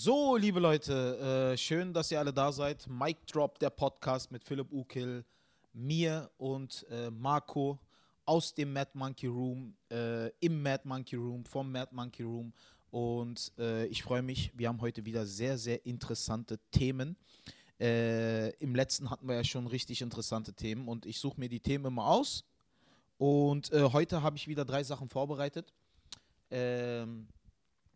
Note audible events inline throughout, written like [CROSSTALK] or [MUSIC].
So, liebe Leute, äh, schön, dass ihr alle da seid. Mic Drop, der Podcast mit Philipp Ukil, mir und äh, Marco aus dem Mad Monkey Room, äh, im Mad Monkey Room, vom Mad Monkey Room. Und äh, ich freue mich, wir haben heute wieder sehr, sehr interessante Themen. Äh, Im letzten hatten wir ja schon richtig interessante Themen und ich suche mir die Themen immer aus. Und äh, heute habe ich wieder drei Sachen vorbereitet. Ähm,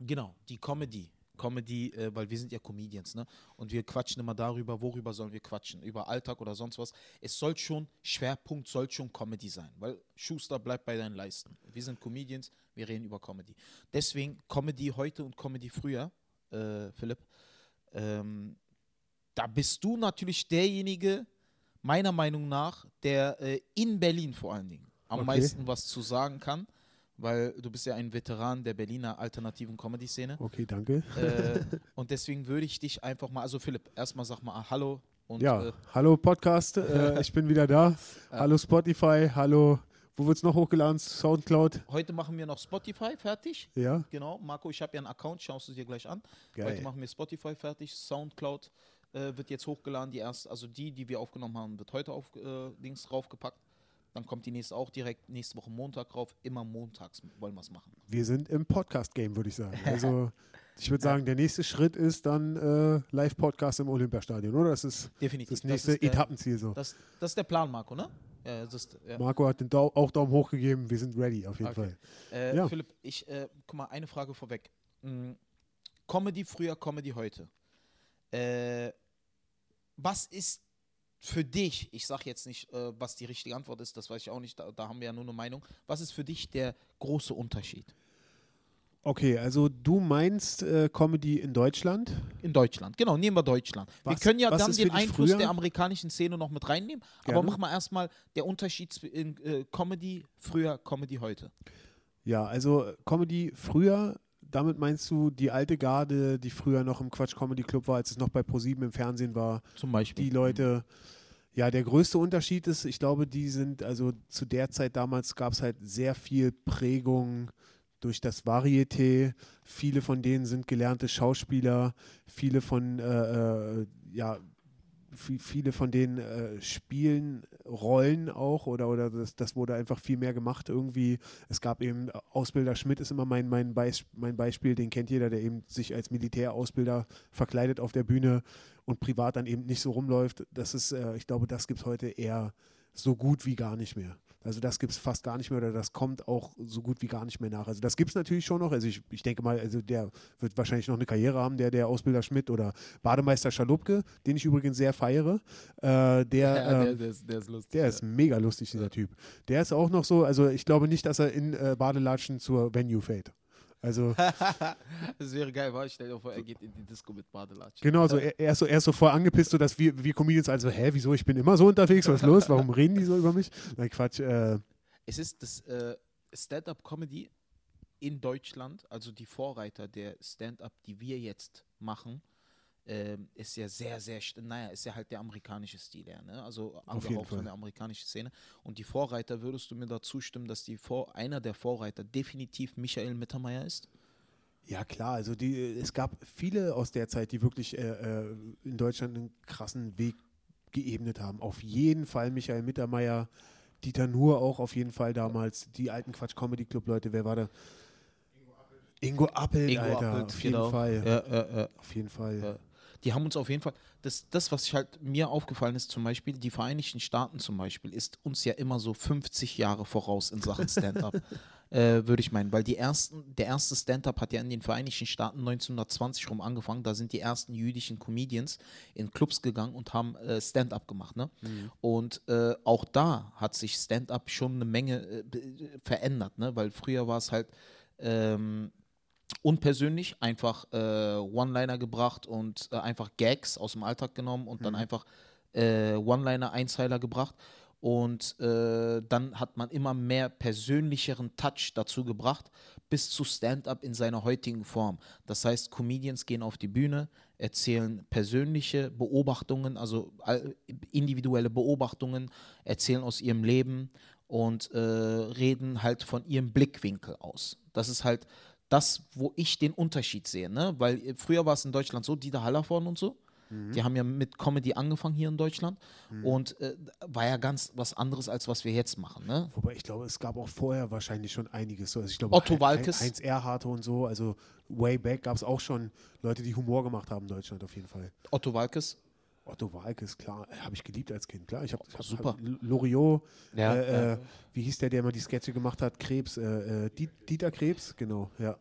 genau, die Comedy. Comedy, äh, weil wir sind ja Comedians, ne? Und wir quatschen immer darüber, worüber sollen wir quatschen? Über Alltag oder sonst was. Es soll schon, Schwerpunkt soll schon Comedy sein, weil Schuster bleibt bei deinen Leisten. Wir sind Comedians, wir reden über Comedy. Deswegen Comedy heute und Comedy früher, äh, Philipp. Ähm, da bist du natürlich derjenige, meiner Meinung nach, der äh, in Berlin vor allen Dingen am Okay. meisten was zu sagen kann, weil du bist ja ein Veteran der Berliner alternativen Comedy-Szene. Okay, danke. äh, und deswegen würde ich dich einfach mal, also Philipp, erstmal sag mal Hallo und ja, äh, hallo Podcast, äh, ich bin wieder da. [LAUGHS] Hallo Spotify, hallo, wo wird es noch hochgeladen? Soundcloud? heute machen wir noch Spotify fertig. Ja, Genau, Marco, ich habe ja einen Account, schaust du dir gleich an. geil. Heute machen wir Spotify fertig, Soundcloud äh, wird jetzt hochgeladen, die erste, also die, die wir aufgenommen haben, wird heute auf äh, Links draufgepackt. Dann kommt die nächste auch direkt nächste Woche Montag drauf. Immer montags wollen wir es machen. Wir sind im Podcast-Game, würde ich sagen. [LAUGHS] Also, ich würde sagen, der nächste Schritt ist dann äh, Live-Podcast im Olympiastadion, oder? Das ist Definitiv. das nächste ist der, Etappenziel so. Das, das ist der Plan, Marco, ne? Ja, das ist, ja. Marco hat den Dau auch Daumen hoch gegeben, wir sind ready auf jeden Okay. Fall. Äh, Ja. Philipp, ich, äh, guck mal, eine Frage vorweg. Mm, Comedy früher, Comedy heute. Äh, was ist für dich, ich sage jetzt nicht, äh, was die richtige Antwort ist, das weiß ich auch nicht, da, da haben wir ja nur eine Meinung. Was ist für dich der große Unterschied Okay, also du meinst äh, Comedy in Deutschland? in Deutschland? Genau, nehmen wir Deutschland. wir Was- können ja dann den Einfluss früher? der amerikanischen Szene noch mit reinnehmen, aber Gerne. mach mal erstmal der Unterschied in äh, Comedy früher, Comedy heute. Ja, also äh, Comedy früher, damit meinst du die alte Garde, die früher noch im Quatsch Comedy Club war, als es noch bei ProSieben im Fernsehen war. Zum Beispiel. die Leute, ja, der größte Unterschied ist, ich glaube, die sind, also zu der Zeit damals gab es halt sehr viel Prägung durch das Varieté. Viele von denen sind gelernte Schauspieler, viele von, äh, äh, ja, viele von denen äh, spielen Rollen auch oder, oder das, das wurde einfach viel mehr gemacht irgendwie. Es gab eben, äh, Ausbilder Schmidt ist immer mein, mein, Beis, mein Beispiel, den kennt jeder, der eben sich als Militärausbilder verkleidet auf der Bühne und privat dann eben nicht so rumläuft. Das ist, äh, ich glaube, das gibt es heute eher so gut wie gar nicht mehr. Also das gibt es fast gar nicht mehr oder das kommt auch so gut wie gar nicht mehr nach. Also das gibt es natürlich schon noch. Also ich, ich denke mal, also der wird wahrscheinlich noch eine Karriere haben, der, der Ausbilder Schmidt oder Bademeister Schalupke, den ich übrigens sehr feiere. Äh, der, [LAUGHS] ähm, ist, der ist lustig. der ist mega lustig, dieser Typ. Der ist auch noch so, also ich glaube nicht, dass er in äh, Badelatschen zur Venue fällt. Also [LAUGHS] das wäre geil, weil stell dir vor, er geht in die Disco mit Badelatschen. genau, so, er, er, ist so, er ist so voll angepisst, so dass wir, wir Comedians also, hä, wieso, ich bin immer so unterwegs, was ist los, warum reden die so über mich? Nein, Quatsch, äh, Es ist das äh, Stand-up-Comedy in Deutschland, also die Vorreiter der Stand-up, die wir jetzt machen, ähm, ist ja sehr, sehr, naja, ist ja halt der amerikanische Stil, ja, ne? also jeden angehaucht Fall. von der amerikanischen Szene. Und die Vorreiter, würdest du mir dazu stimmen, dass die Vor einer der Vorreiter definitiv Michael Mittermeier ist? Ja, klar, also die, es gab viele aus der Zeit, die wirklich äh, äh, in Deutschland einen krassen Weg geebnet haben. Auf jeden Fall Michael Mittermeier, Dieter Nuhr auch auf jeden Fall damals, die alten Quatsch Comedy Club Leute, wer war da? Ingo Appelt, Ingo Alter, Appelt, auf jeden genau. Fall. Ja, ja, ja. Auf jeden Fall. Ja. Die haben uns auf jeden Fall, das, das, was ich halt mir aufgefallen ist, zum Beispiel, die Vereinigten Staaten zum Beispiel, ist uns ja immer so 50 Jahre voraus in Sachen Stand-up, [LAUGHS] äh, würde ich meinen. Weil die ersten, der erste Stand-up hat ja in den Vereinigten Staaten 1920 rum angefangen. Da sind die ersten jüdischen Comedians in Clubs gegangen und haben äh, Stand-up gemacht. Ne? Und äh, auch da hat sich Stand-up schon eine Menge äh, be- verändert, ne? weil früher war es halt. Ähm, unpersönlich einfach äh, One-Liner gebracht und äh, einfach Gags aus dem Alltag genommen und dann einfach äh, One-Liner, Einzeiler gebracht. Und äh, dann hat man immer mehr persönlicheren Touch dazu gebracht, bis zu Stand-up in seiner heutigen Form. Das heißt, Comedians gehen auf die Bühne, erzählen persönliche Beobachtungen, also individuelle Beobachtungen, erzählen aus ihrem Leben und äh, reden halt von ihrem Blickwinkel aus. Das ist halt das, wo ich den Unterschied sehe, ne? Weil äh, früher war es in Deutschland so, Dieter Hallervorden und so, die haben ja mit Comedy angefangen hier in Deutschland und äh, war ja ganz was anderes, als was wir jetzt machen, ne? Wobei ich glaube, es gab auch vorher wahrscheinlich schon einiges. So, Also ich glaube, Otto Walkes. Heinz Erhardt und so, also way back gab es auch schon Leute, die Humor gemacht haben in Deutschland auf jeden Fall. Otto Walkes. Otto Walkes, klar, habe ich geliebt als Kind, klar. Ich habe hab, Super. Hab Loriot, Ja, äh, ja. äh, wie hieß der, der immer die Sketche gemacht hat? Krebs, äh, äh, Diet- Dieter Krebs, genau, ja.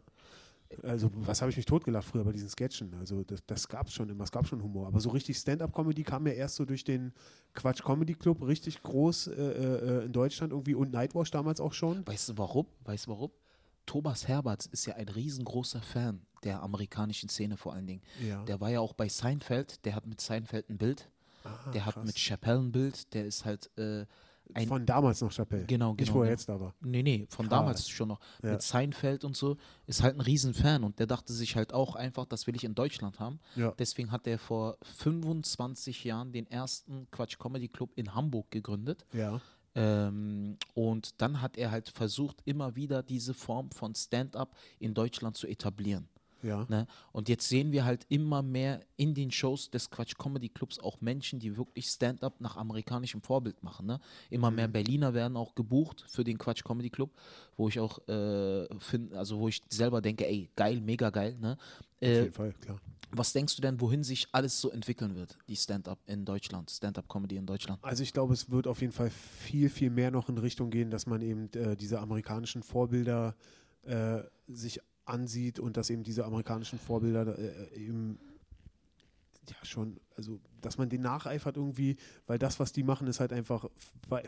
Also, was habe ich mich totgelacht früher bei diesen Sketchen? Also, das, das gab es schon immer, es gab schon Humor. Aber so richtig Stand-Up-Comedy kam ja erst so durch den Quatsch Comedy Club richtig groß äh, äh, in Deutschland irgendwie und Nightwash damals auch schon. Weißt du warum? Weißt du warum? Thomas Herberts ist ja ein riesengroßer Fan der amerikanischen Szene vor allen Dingen. Ja. Der war ja auch bei Seinfeld, der hat mit Seinfeld ein Bild, Ah, der hat krass. mit Chappelle ein Bild, der ist halt äh, ein Von damals noch Chappelle. Genau, Nicht, genau, wo er genau. jetzt da war. Nee, nee, von Krass. damals schon noch. Ja. Mit Seinfeld und so. Ist halt ein Riesenfan und der dachte sich halt auch einfach, das will ich in Deutschland haben. Ja. Deswegen hat er vor 25 Jahren den ersten Quatsch Comedy Club in Hamburg gegründet. Ja. Ähm, und dann hat er halt versucht, immer wieder diese Form von Stand-up in Deutschland zu etablieren. Ja. Ne? Und jetzt sehen wir halt immer mehr in den Shows des Quatsch Comedy Clubs auch Menschen, die wirklich Stand-up nach amerikanischem Vorbild machen. Ne? Immer mehr Mhm. Berliner werden auch gebucht für den Quatsch Comedy Club, wo ich auch äh, finde, also wo ich selber denke, ey, geil, mega geil. Ne? Auf Äh, jeden Fall, klar. was denkst du denn, wohin sich alles so entwickeln wird, die Stand-up in Deutschland, Stand-up-Comedy in Deutschland? Also ich glaube, es wird auf jeden Fall viel, viel mehr noch in Richtung gehen, dass man eben äh, diese amerikanischen Vorbilder äh, sich ansieht und dass eben diese amerikanischen Vorbilder äh, eben ja schon, also dass man den nacheifert irgendwie, weil das, was die machen, ist halt einfach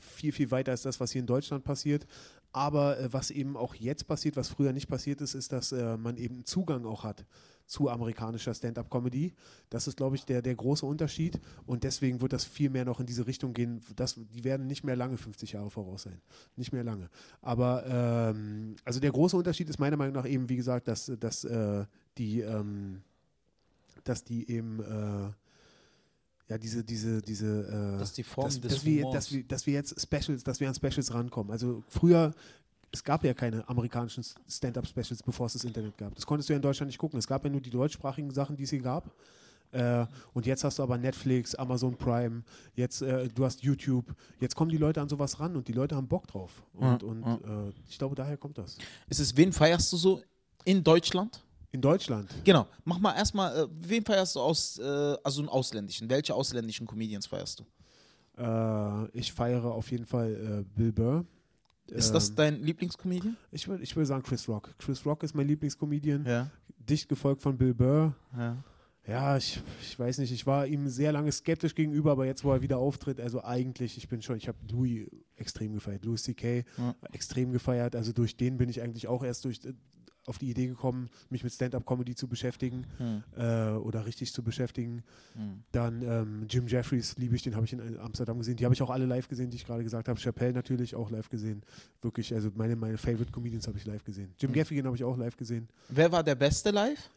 viel, viel weiter als das, was hier in Deutschland passiert. Aber äh, was eben auch jetzt passiert, was früher nicht passiert ist, ist, dass äh, man eben Zugang auch hat zu amerikanischer Stand-up-Comedy. Das ist, glaube ich, der, der große Unterschied. Und deswegen wird das viel mehr noch in diese Richtung gehen. Das, die werden nicht mehr lange 50 Jahre voraus sein. Nicht mehr lange. Aber ähm, also der große Unterschied ist meiner Meinung nach eben, wie gesagt, dass, dass äh, die ähm, dass die eben äh, ja diese diese diese äh, Dass die Form dass, des dass wir, dass wir dass wir jetzt Specials dass wir an Specials rankommen also früher es gab ja keine amerikanischen Stand-up-Specials, bevor es das Internet gab. Das konntest du ja in Deutschland nicht gucken. Es gab ja nur die deutschsprachigen Sachen, die es hier gab. Äh, und jetzt hast du aber Netflix, Amazon Prime, jetzt äh, du hast YouTube. Jetzt kommen die Leute an sowas ran und die Leute haben Bock drauf. Und, Ja, und ja. Äh, ich glaube, daher kommt das. Ist es, wen feierst du so in Deutschland? In Deutschland. Genau, mach mal erstmal, äh, wen feierst du aus, äh, also einen ausländischen? Welche ausländischen Comedians feierst du? Äh, ich feiere auf jeden Fall Bill Burr. Ist das Ähm, dein Lieblingscomedian? ich würde ich würd sagen Chris Rock. Chris Rock ist mein Lieblingscomedian. Ja. Dicht gefolgt von Bill Burr. ja. Ja, ich, ich weiß nicht, ich war ihm sehr lange skeptisch gegenüber, aber jetzt, wo er wieder auftritt, also eigentlich, ich bin schon, ich habe Louis extrem gefeiert, Louis C.K. Ja. extrem gefeiert, also durch den bin ich eigentlich auch erst durch, auf die Idee gekommen, mich mit Stand-Up-Comedy zu beschäftigen Hm. äh, oder richtig zu beschäftigen. Hm. Dann ähm, Jim Jeffries liebe ich, den habe ich in Amsterdam gesehen. Die habe ich auch alle live gesehen, die ich gerade gesagt habe. Chappelle natürlich auch live gesehen. Wirklich, also meine, meine Favorite Comedians habe ich live gesehen. Jim Mhm. Gaffigan habe ich auch live gesehen. Wer war der Beste live?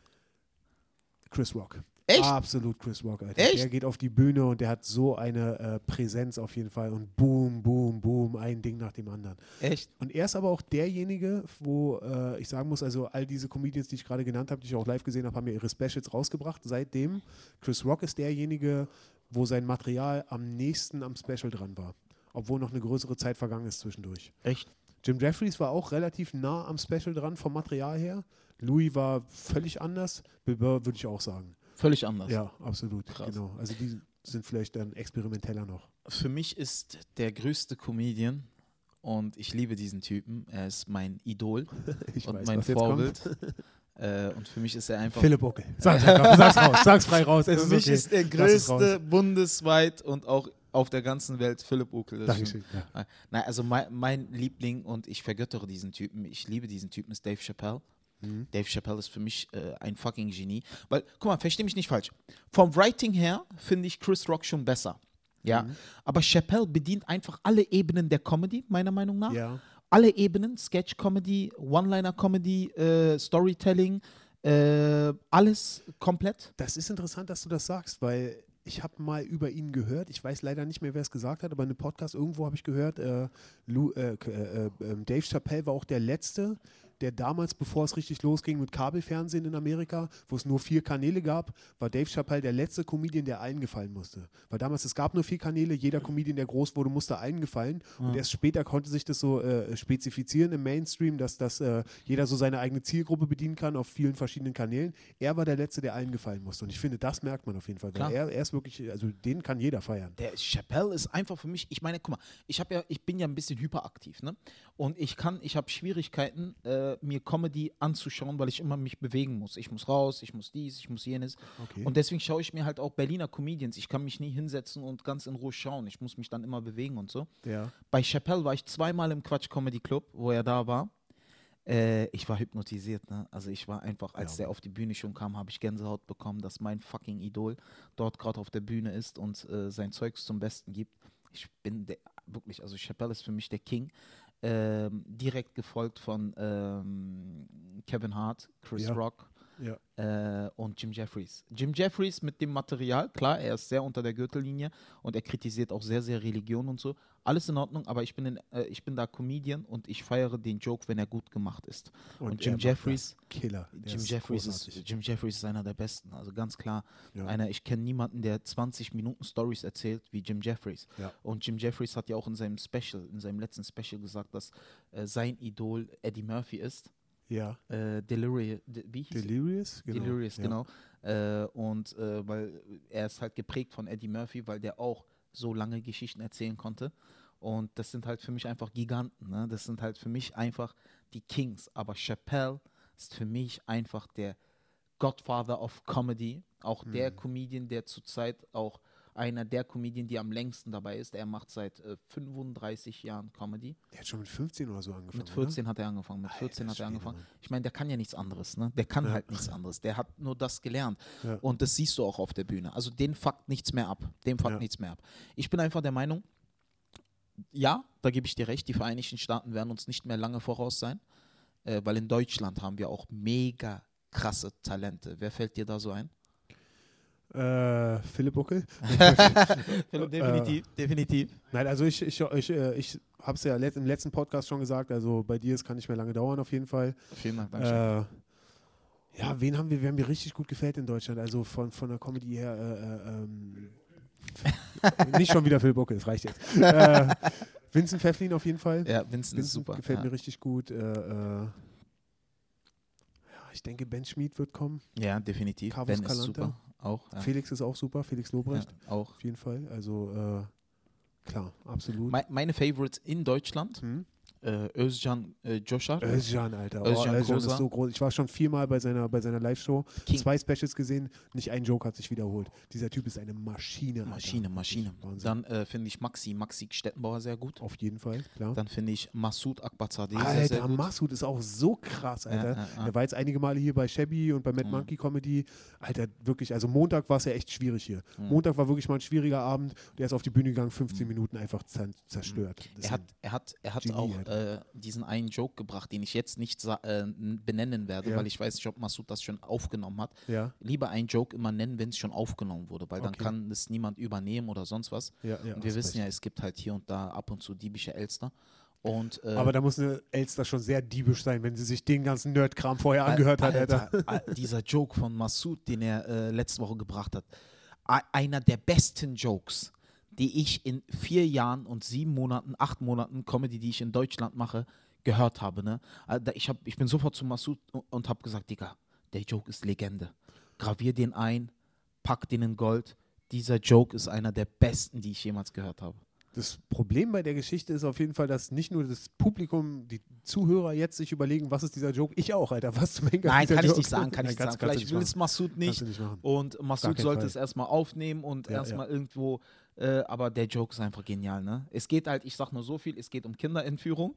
Chris Rock. Echt? Absolut Chris Rock, Alter. Echt? Der geht auf die Bühne und der hat so eine äh, Präsenz auf jeden Fall und boom, boom, boom, ein Ding nach dem anderen. Echt? Und er ist aber auch derjenige, wo äh, ich sagen muss, also all diese Comedians, die ich gerade genannt habe, die ich auch live gesehen habe, haben ja ihre Specials rausgebracht. Seitdem, Chris Rock ist derjenige, wo sein Material am nächsten am Special dran war. Obwohl noch eine größere Zeit vergangen ist zwischendurch. Echt? Jim Jeffries war auch relativ nah am Special dran vom Material her. Louis war völlig anders. Bill Burr würde ich auch sagen. Völlig anders. Ja, absolut. Krass. Genau. Also die sind vielleicht dann experimenteller noch. Für mich ist der größte Comedian und ich liebe diesen Typen. Er ist mein Idol [LAUGHS] Ich und weiß, mein was jetzt Vorbild. äh, und für mich ist er einfach. Philipp Ockel. Sag's, einfach, sag's raus, sag's frei raus. Es Für ist mich okay. ist der größte bundesweit und auch auf der ganzen Welt Philipp Ukel. Dankeschön. Ja. Nein, also mein, mein Liebling und ich vergöttere diesen Typen. Ich liebe diesen Typen, ist Dave Chappelle. Mhm. Dave Chappelle ist für mich äh, ein fucking Genie. Weil, guck mal, versteh mich nicht falsch. Vom Writing her finde ich Chris Rock schon besser. Ja. Mhm. Aber Chappelle bedient einfach alle Ebenen der Comedy, meiner Meinung nach. ja. Alle Ebenen, Sketch-Comedy, One-Liner-Comedy, äh, Storytelling, äh, alles komplett. Das ist interessant, dass du das sagst, weil ich habe mal über ihn gehört. Ich weiß leider nicht mehr, wer es gesagt hat, aber in einem Podcast irgendwo habe ich gehört, äh, Lou, äh, äh, äh, Dave Chappelle war auch der Letzte, der damals, bevor es richtig losging mit Kabelfernsehen in Amerika, wo es nur vier Kanäle gab, war Dave Chappelle der letzte Comedian, der eingefallen musste. Weil damals, es gab nur vier Kanäle, jeder Comedian, der groß wurde, musste eingefallen. Und erst später konnte sich das so äh, spezifizieren im Mainstream, dass, dass äh, jeder so seine eigene Zielgruppe bedienen kann auf vielen verschiedenen Kanälen. Er war der Letzte, der eingefallen musste. Und ich finde, das merkt man auf jeden Fall. Klar. er, er ist wirklich, also den kann jeder feiern. Der Chappelle ist einfach für mich, ich meine, guck mal, ich ja, ich bin ja ein bisschen hyperaktiv, ne? Und ich kann, ich habe Schwierigkeiten, äh, mir Comedy anzuschauen, weil ich immer mich bewegen muss. Ich muss raus, ich muss dies, ich muss jenes. Okay. Und deswegen schaue ich mir halt auch Berliner Comedians. Ich kann mich nie hinsetzen und ganz in Ruhe schauen. Ich muss mich dann immer bewegen und so. Ja. Bei Chappelle war ich zweimal im Quatsch Comedy Club, wo er da war. Äh, ich war hypnotisiert, ne? Also ich war einfach, als Ja. der auf die Bühne schon kam, habe ich Gänsehaut bekommen, dass mein fucking Idol dort gerade auf der Bühne ist und äh, sein Zeugs zum Besten gibt. Ich bin der, wirklich, also Chappelle ist für mich der King. Ähm, direkt gefolgt von ähm, Kevin Hart, Chris Ja. Rock Ja. äh, und Jim Jeffries. Jim Jeffries mit dem Material, klar, er ist sehr unter der Gürtellinie und er kritisiert auch sehr, sehr Religion und so. Alles in Ordnung, aber ich bin, in, äh, ich bin da Comedian und ich feiere den Joke, wenn er gut gemacht ist. Und, er Jim Jeffries. Killer. Der Jim ist Jeffries, großartig. ist, Jim Jeffries ist einer der besten, also ganz klar. Ja. Einer, ich kenne niemanden, der 20 Minuten Stories erzählt wie Jim Jeffries. Ja. Und Jim Jeffries hat ja auch in seinem Special, in seinem letzten Special gesagt, dass äh, sein Idol Eddie Murphy ist. Ja. Äh, Delirious, de, wie hieß Delirious? Genau. Delirious, ja. genau. Äh, und äh, weil er ist halt geprägt von Eddie Murphy, weil der auch so lange Geschichten erzählen konnte. Und das sind halt für mich einfach Giganten. Ne? Das sind halt für mich einfach die Kings. Aber Chappelle ist für mich einfach der Godfather of Comedy. Auch der Mhm. Comedian, der zurzeit auch einer der Comedian, die am längsten dabei ist. Er macht seit äh, 35 Jahren Comedy. Der hat schon mit 15 oder so angefangen. Mit 14 hat er angefangen. Mit 14 Alter hat er angefangen. Mann. Ich meine, der kann ja nichts anderes, ne? Der kann Ja. halt nichts anderes. Der hat nur das gelernt. Ja. Und das siehst du auch auf der Bühne. Also den fuckt nichts mehr ab. Dem fuckt Ja. nichts mehr ab. Ich bin einfach der Meinung, ja, da gebe ich dir recht, die Vereinigten Staaten werden uns nicht mehr lange voraus sein, äh, weil in Deutschland haben wir auch mega krasse Talente. Wer fällt dir da so ein? Äh, Philipp Buckel? [LAUGHS] definitiv, definitiv. Nein, also ich, ich, ich, äh, ich habe es ja im letzten Podcast schon gesagt, also bei dir, es kann nicht mehr lange dauern auf jeden Fall. Vielen Dank. Dankeschön. Äh, ja, wen haben wir, wer mir richtig gut gefällt in Deutschland, also von, von der Comedy her, äh, äh, ähm, [LAUGHS] nicht schon wieder Philipp Buckel, das reicht jetzt. äh, Vincent Pfefflin auf jeden Fall. ja, Vincent, ist Vincent super. gefällt ja. mir richtig gut. Äh, äh, ja, ich denke, Ben Schmid wird kommen. ja, definitiv. Carlos ben ist Calanta. super. Auch. Ja. Felix ist auch super, Felix Ja, Lobrecht, auch. auf jeden Fall. Also äh, klar, absolut. Me meine Favorites in Deutschland, Hm? Äh, Özcan äh, Joshar. Özcan, Alter. Oh, Özcan Özcan Kosa. ist so groß. Ich war schon viermal bei seiner, bei seiner Live-Show. Zwei Specials gesehen. Nicht ein Joke hat sich wiederholt. Dieser Typ ist eine Maschine. Alter. Maschine, Maschine. Wahnsinn. Dann äh, finde ich Maxi, Maxi Stettenbauer sehr gut. Auf jeden Fall, klar. Dann finde ich Massoud Akbazadeh sehr, Alter, sehr gut. Massoud ist auch so krass, Alter. Ja, ja, ja. Der war jetzt einige Male hier bei Shabby und bei Mad Mhm. Monkey Comedy. Alter, wirklich, also Montag war es ja echt schwierig hier. Mhm. Montag war wirklich mal ein schwieriger Abend. Der ist auf die Bühne gegangen, 15 Minuten einfach zer zerstört. Das Er ist hat, er hat, er hat Genie, auch. Äh, diesen einen Joke gebracht, den ich jetzt nicht äh, benennen werde, Ja. weil ich weiß nicht, ob Massoud das schon aufgenommen hat. ja, Lieber einen Joke immer nennen, wenn es schon aufgenommen wurde, weil dann Okay. kann es niemand übernehmen oder sonst was. ja, und wir wissen recht. ja, es gibt halt hier und da ab und zu diebische Elster. Und, äh, Aber da muss eine Elster schon sehr diebisch sein, wenn sie sich den ganzen Nerd-Kram vorher angehört hat, Alter. Al- dieser Joke von Massoud, den er äh, letzte Woche gebracht hat, einer der besten Jokes, die ich in vier Jahren und sieben Monaten, acht Monaten Comedy, die ich in Deutschland mache, gehört habe. Ne? Äh, Ich, hab, ich bin sofort zu Massoud und, habe gesagt, Digga, der Joke ist Legende. Gravier den ein, pack den in Gold. Dieser Joke ist einer der besten, die ich jemals gehört habe. Das Problem bei der Geschichte ist auf jeden Fall, dass nicht nur das Publikum, die Zuhörer jetzt sich überlegen, was ist dieser Joke? Ich auch, Alter. Was zum Henker ist Nein, kann ich Joke? nicht sagen, kann Nein, ich nicht sagen. Vielleicht will es. Massoud nicht. nicht. Und Massoud sollte Fall. es erstmal aufnehmen und Ja, erstmal irgendwo, äh, aber der Joke ist einfach genial, ne? Es geht halt, ich sag nur so viel, es geht um Kinderentführung.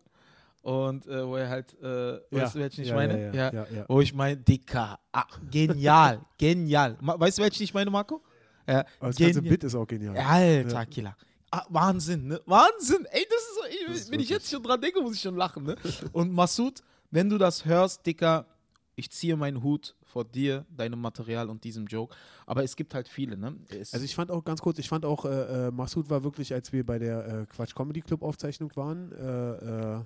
Und äh, wo er halt, äh, weißt du, welchen ich ja, meine? Ja, ja, ja, ja. Wo ich meine, Dicker, ah, genial, [LAUGHS] genial. Ma- Weißt du, welchen ich meine, Marco? Ja, Aber das ganze. Bit ist auch genial. Alter, Ja. Killer. Ah, Wahnsinn, ne? Wahnsinn. Ey, das ist so, ey, Das ist wenn ich jetzt schon dran denke, muss ich schon lachen, ne? Und Massoud, wenn du das hörst, Dicker, ich ziehe meinen Hut vor dir, deinem Material und diesem Joke. Aber es gibt halt viele, ne? Es, Also ich fand auch ganz kurz, ich fand auch, äh, äh, Massoud war wirklich, als wir bei der äh, Quatsch Comedy Club Aufzeichnung waren, äh, äh,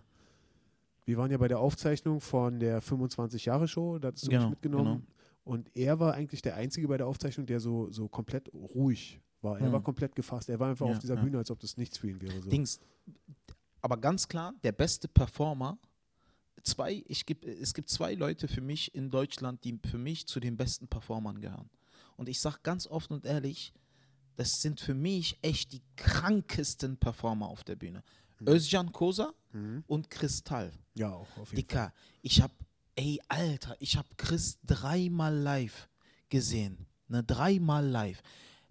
Wir waren ja bei der Aufzeichnung von der 25-Jahre-Show, da hast du Genau, mich mitgenommen. Und er war eigentlich der Einzige bei der Aufzeichnung, der so, so komplett ruhig war. Er Hm. war komplett gefasst. Er war einfach Ja, auf dieser ja. Bühne, als ob das nichts für ihn wäre. So. Dings. Aber ganz klar, der beste Performer, zwei, ich geb, es gibt zwei Leute für mich in Deutschland, die für mich zu den besten Performern gehören. Und ich sage ganz offen und ehrlich, das sind für mich echt die krankesten Performer auf der Bühne. Özcan Kosa Mhm. und Kristall. Ja, auch auf jeden Fall. Dicker, ich hab, ey, Alter, ich hab Chris dreimal live gesehen. Ne, dreimal live.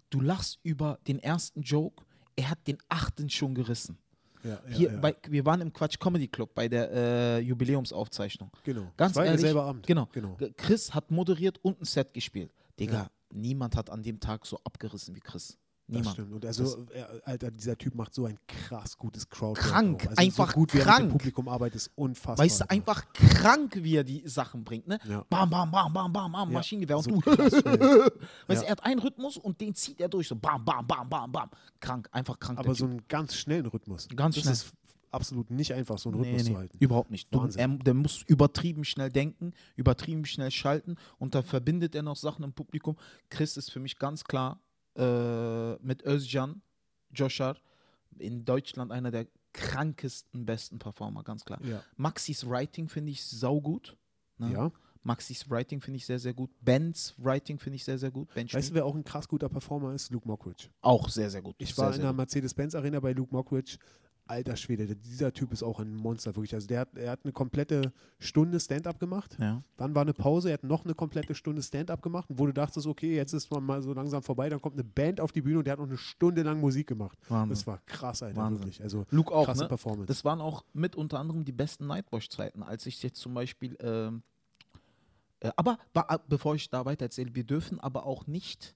Du lachst über den ersten Joke, er hat den achten schon gerissen. Ja, ja, Hier, ja. Bei, wir waren im Quatsch Comedy Club bei der äh, Jubiläumsaufzeichnung. genau. Ganz ehrlich, derselbe Abend. Genau. genau. Chris hat moderiert und ein Set gespielt. Digga, niemand hat an dem Tag so abgerissen wie Chris. Das Niemand. stimmt. Und also, er, Alter, dieser Typ macht so ein krass gutes Crowdwork. Krank, also einfach so gut, wie er mit dem krank. Publikum arbeitet, ist unfassbar. Weißt du, einfach krank, wie er die Sachen bringt, ne? Ja. Bam, bam, bam, bam, bam, bam, Ja, Maschinengewehr und so du. krass [LAUGHS] weißt du, er hat einen Rhythmus und den zieht er durch, so bam, bam, bam, bam, bam. Krank, einfach krank. Aber so einen ganz schnellen Rhythmus. Ganz das schnell. ist absolut nicht einfach, so einen Nee, Rhythmus nee, zu halten. überhaupt nicht. Du, er, der muss übertrieben schnell denken, übertrieben schnell schalten und da verbindet er noch Sachen im Publikum. Chris ist für mich ganz klar äh, mit Özcan, Joshar, in Deutschland einer der krankesten, besten Performer, ganz klar. Ja. Maxis Writing finde ich saugut. Ne? ja. Maxis Writing finde ich sehr, sehr gut. Bens Writing finde ich sehr, sehr gut. Ben Weißt du, wer auch ein krass guter Performer ist? Luke Mockridge. auch sehr, sehr gut. Ich sehr, war in sehr der gut. Mercedes-Benz-Arena bei Luke Mockridge. Alter Schwede, dieser Typ ist auch ein Monster, wirklich. Also der hat, er hat eine komplette Stunde Stand-up gemacht. Ja. Dann war eine Pause, er hat noch eine komplette Stunde Stand-up gemacht. Wo du dachtest, okay, jetzt ist man mal so langsam vorbei, dann kommt eine Band auf die Bühne und der hat noch eine Stunde lang Musik gemacht. Wahnsinn. Das war krass, Alter, Wahnsinn. wirklich. Also Luke auch, krasse ne? Performance. Das waren auch mit unter anderem die besten Nightwatch-Zeiten, als ich jetzt zum Beispiel. Ähm, äh, aber äh, bevor ich da weiter erzähle, wir dürfen aber auch nicht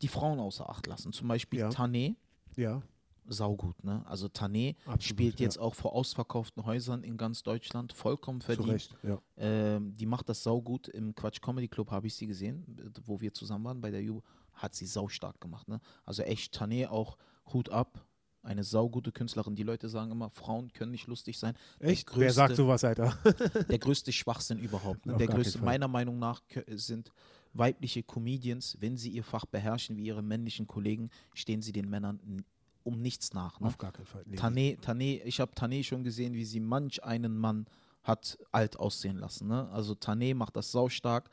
die Frauen außer Acht lassen. Zum Beispiel Ja. Tané, ja, saugut, ne? Also Tané spielt ja. jetzt auch vor ausverkauften Häusern in ganz Deutschland, vollkommen Zu verdient. Recht, ja. Ähm, die macht das saugut. Im Quatsch Comedy Club habe ich sie gesehen, wo wir zusammen waren bei der Ju. Hat sie saustark gemacht. Ne? Also echt, Tané auch Hut ab. Eine saugute Künstlerin. Die Leute sagen immer, Frauen können nicht lustig sein. Echt? Wer sagt größte- sowas, Alter? [LAUGHS] Der größte Schwachsinn überhaupt. Ne? Der größte, meiner Meinung nach, sind weibliche Comedians, wenn sie ihr Fach beherrschen wie ihre männlichen Kollegen, stehen sie den Männern um nichts nach. Ne? Auf gar keinen Fall. Nee. Tané, Tané, ich habe Tané schon gesehen, wie sie manch einen Mann hat alt aussehen lassen. Ne? Also Tané macht das saustark.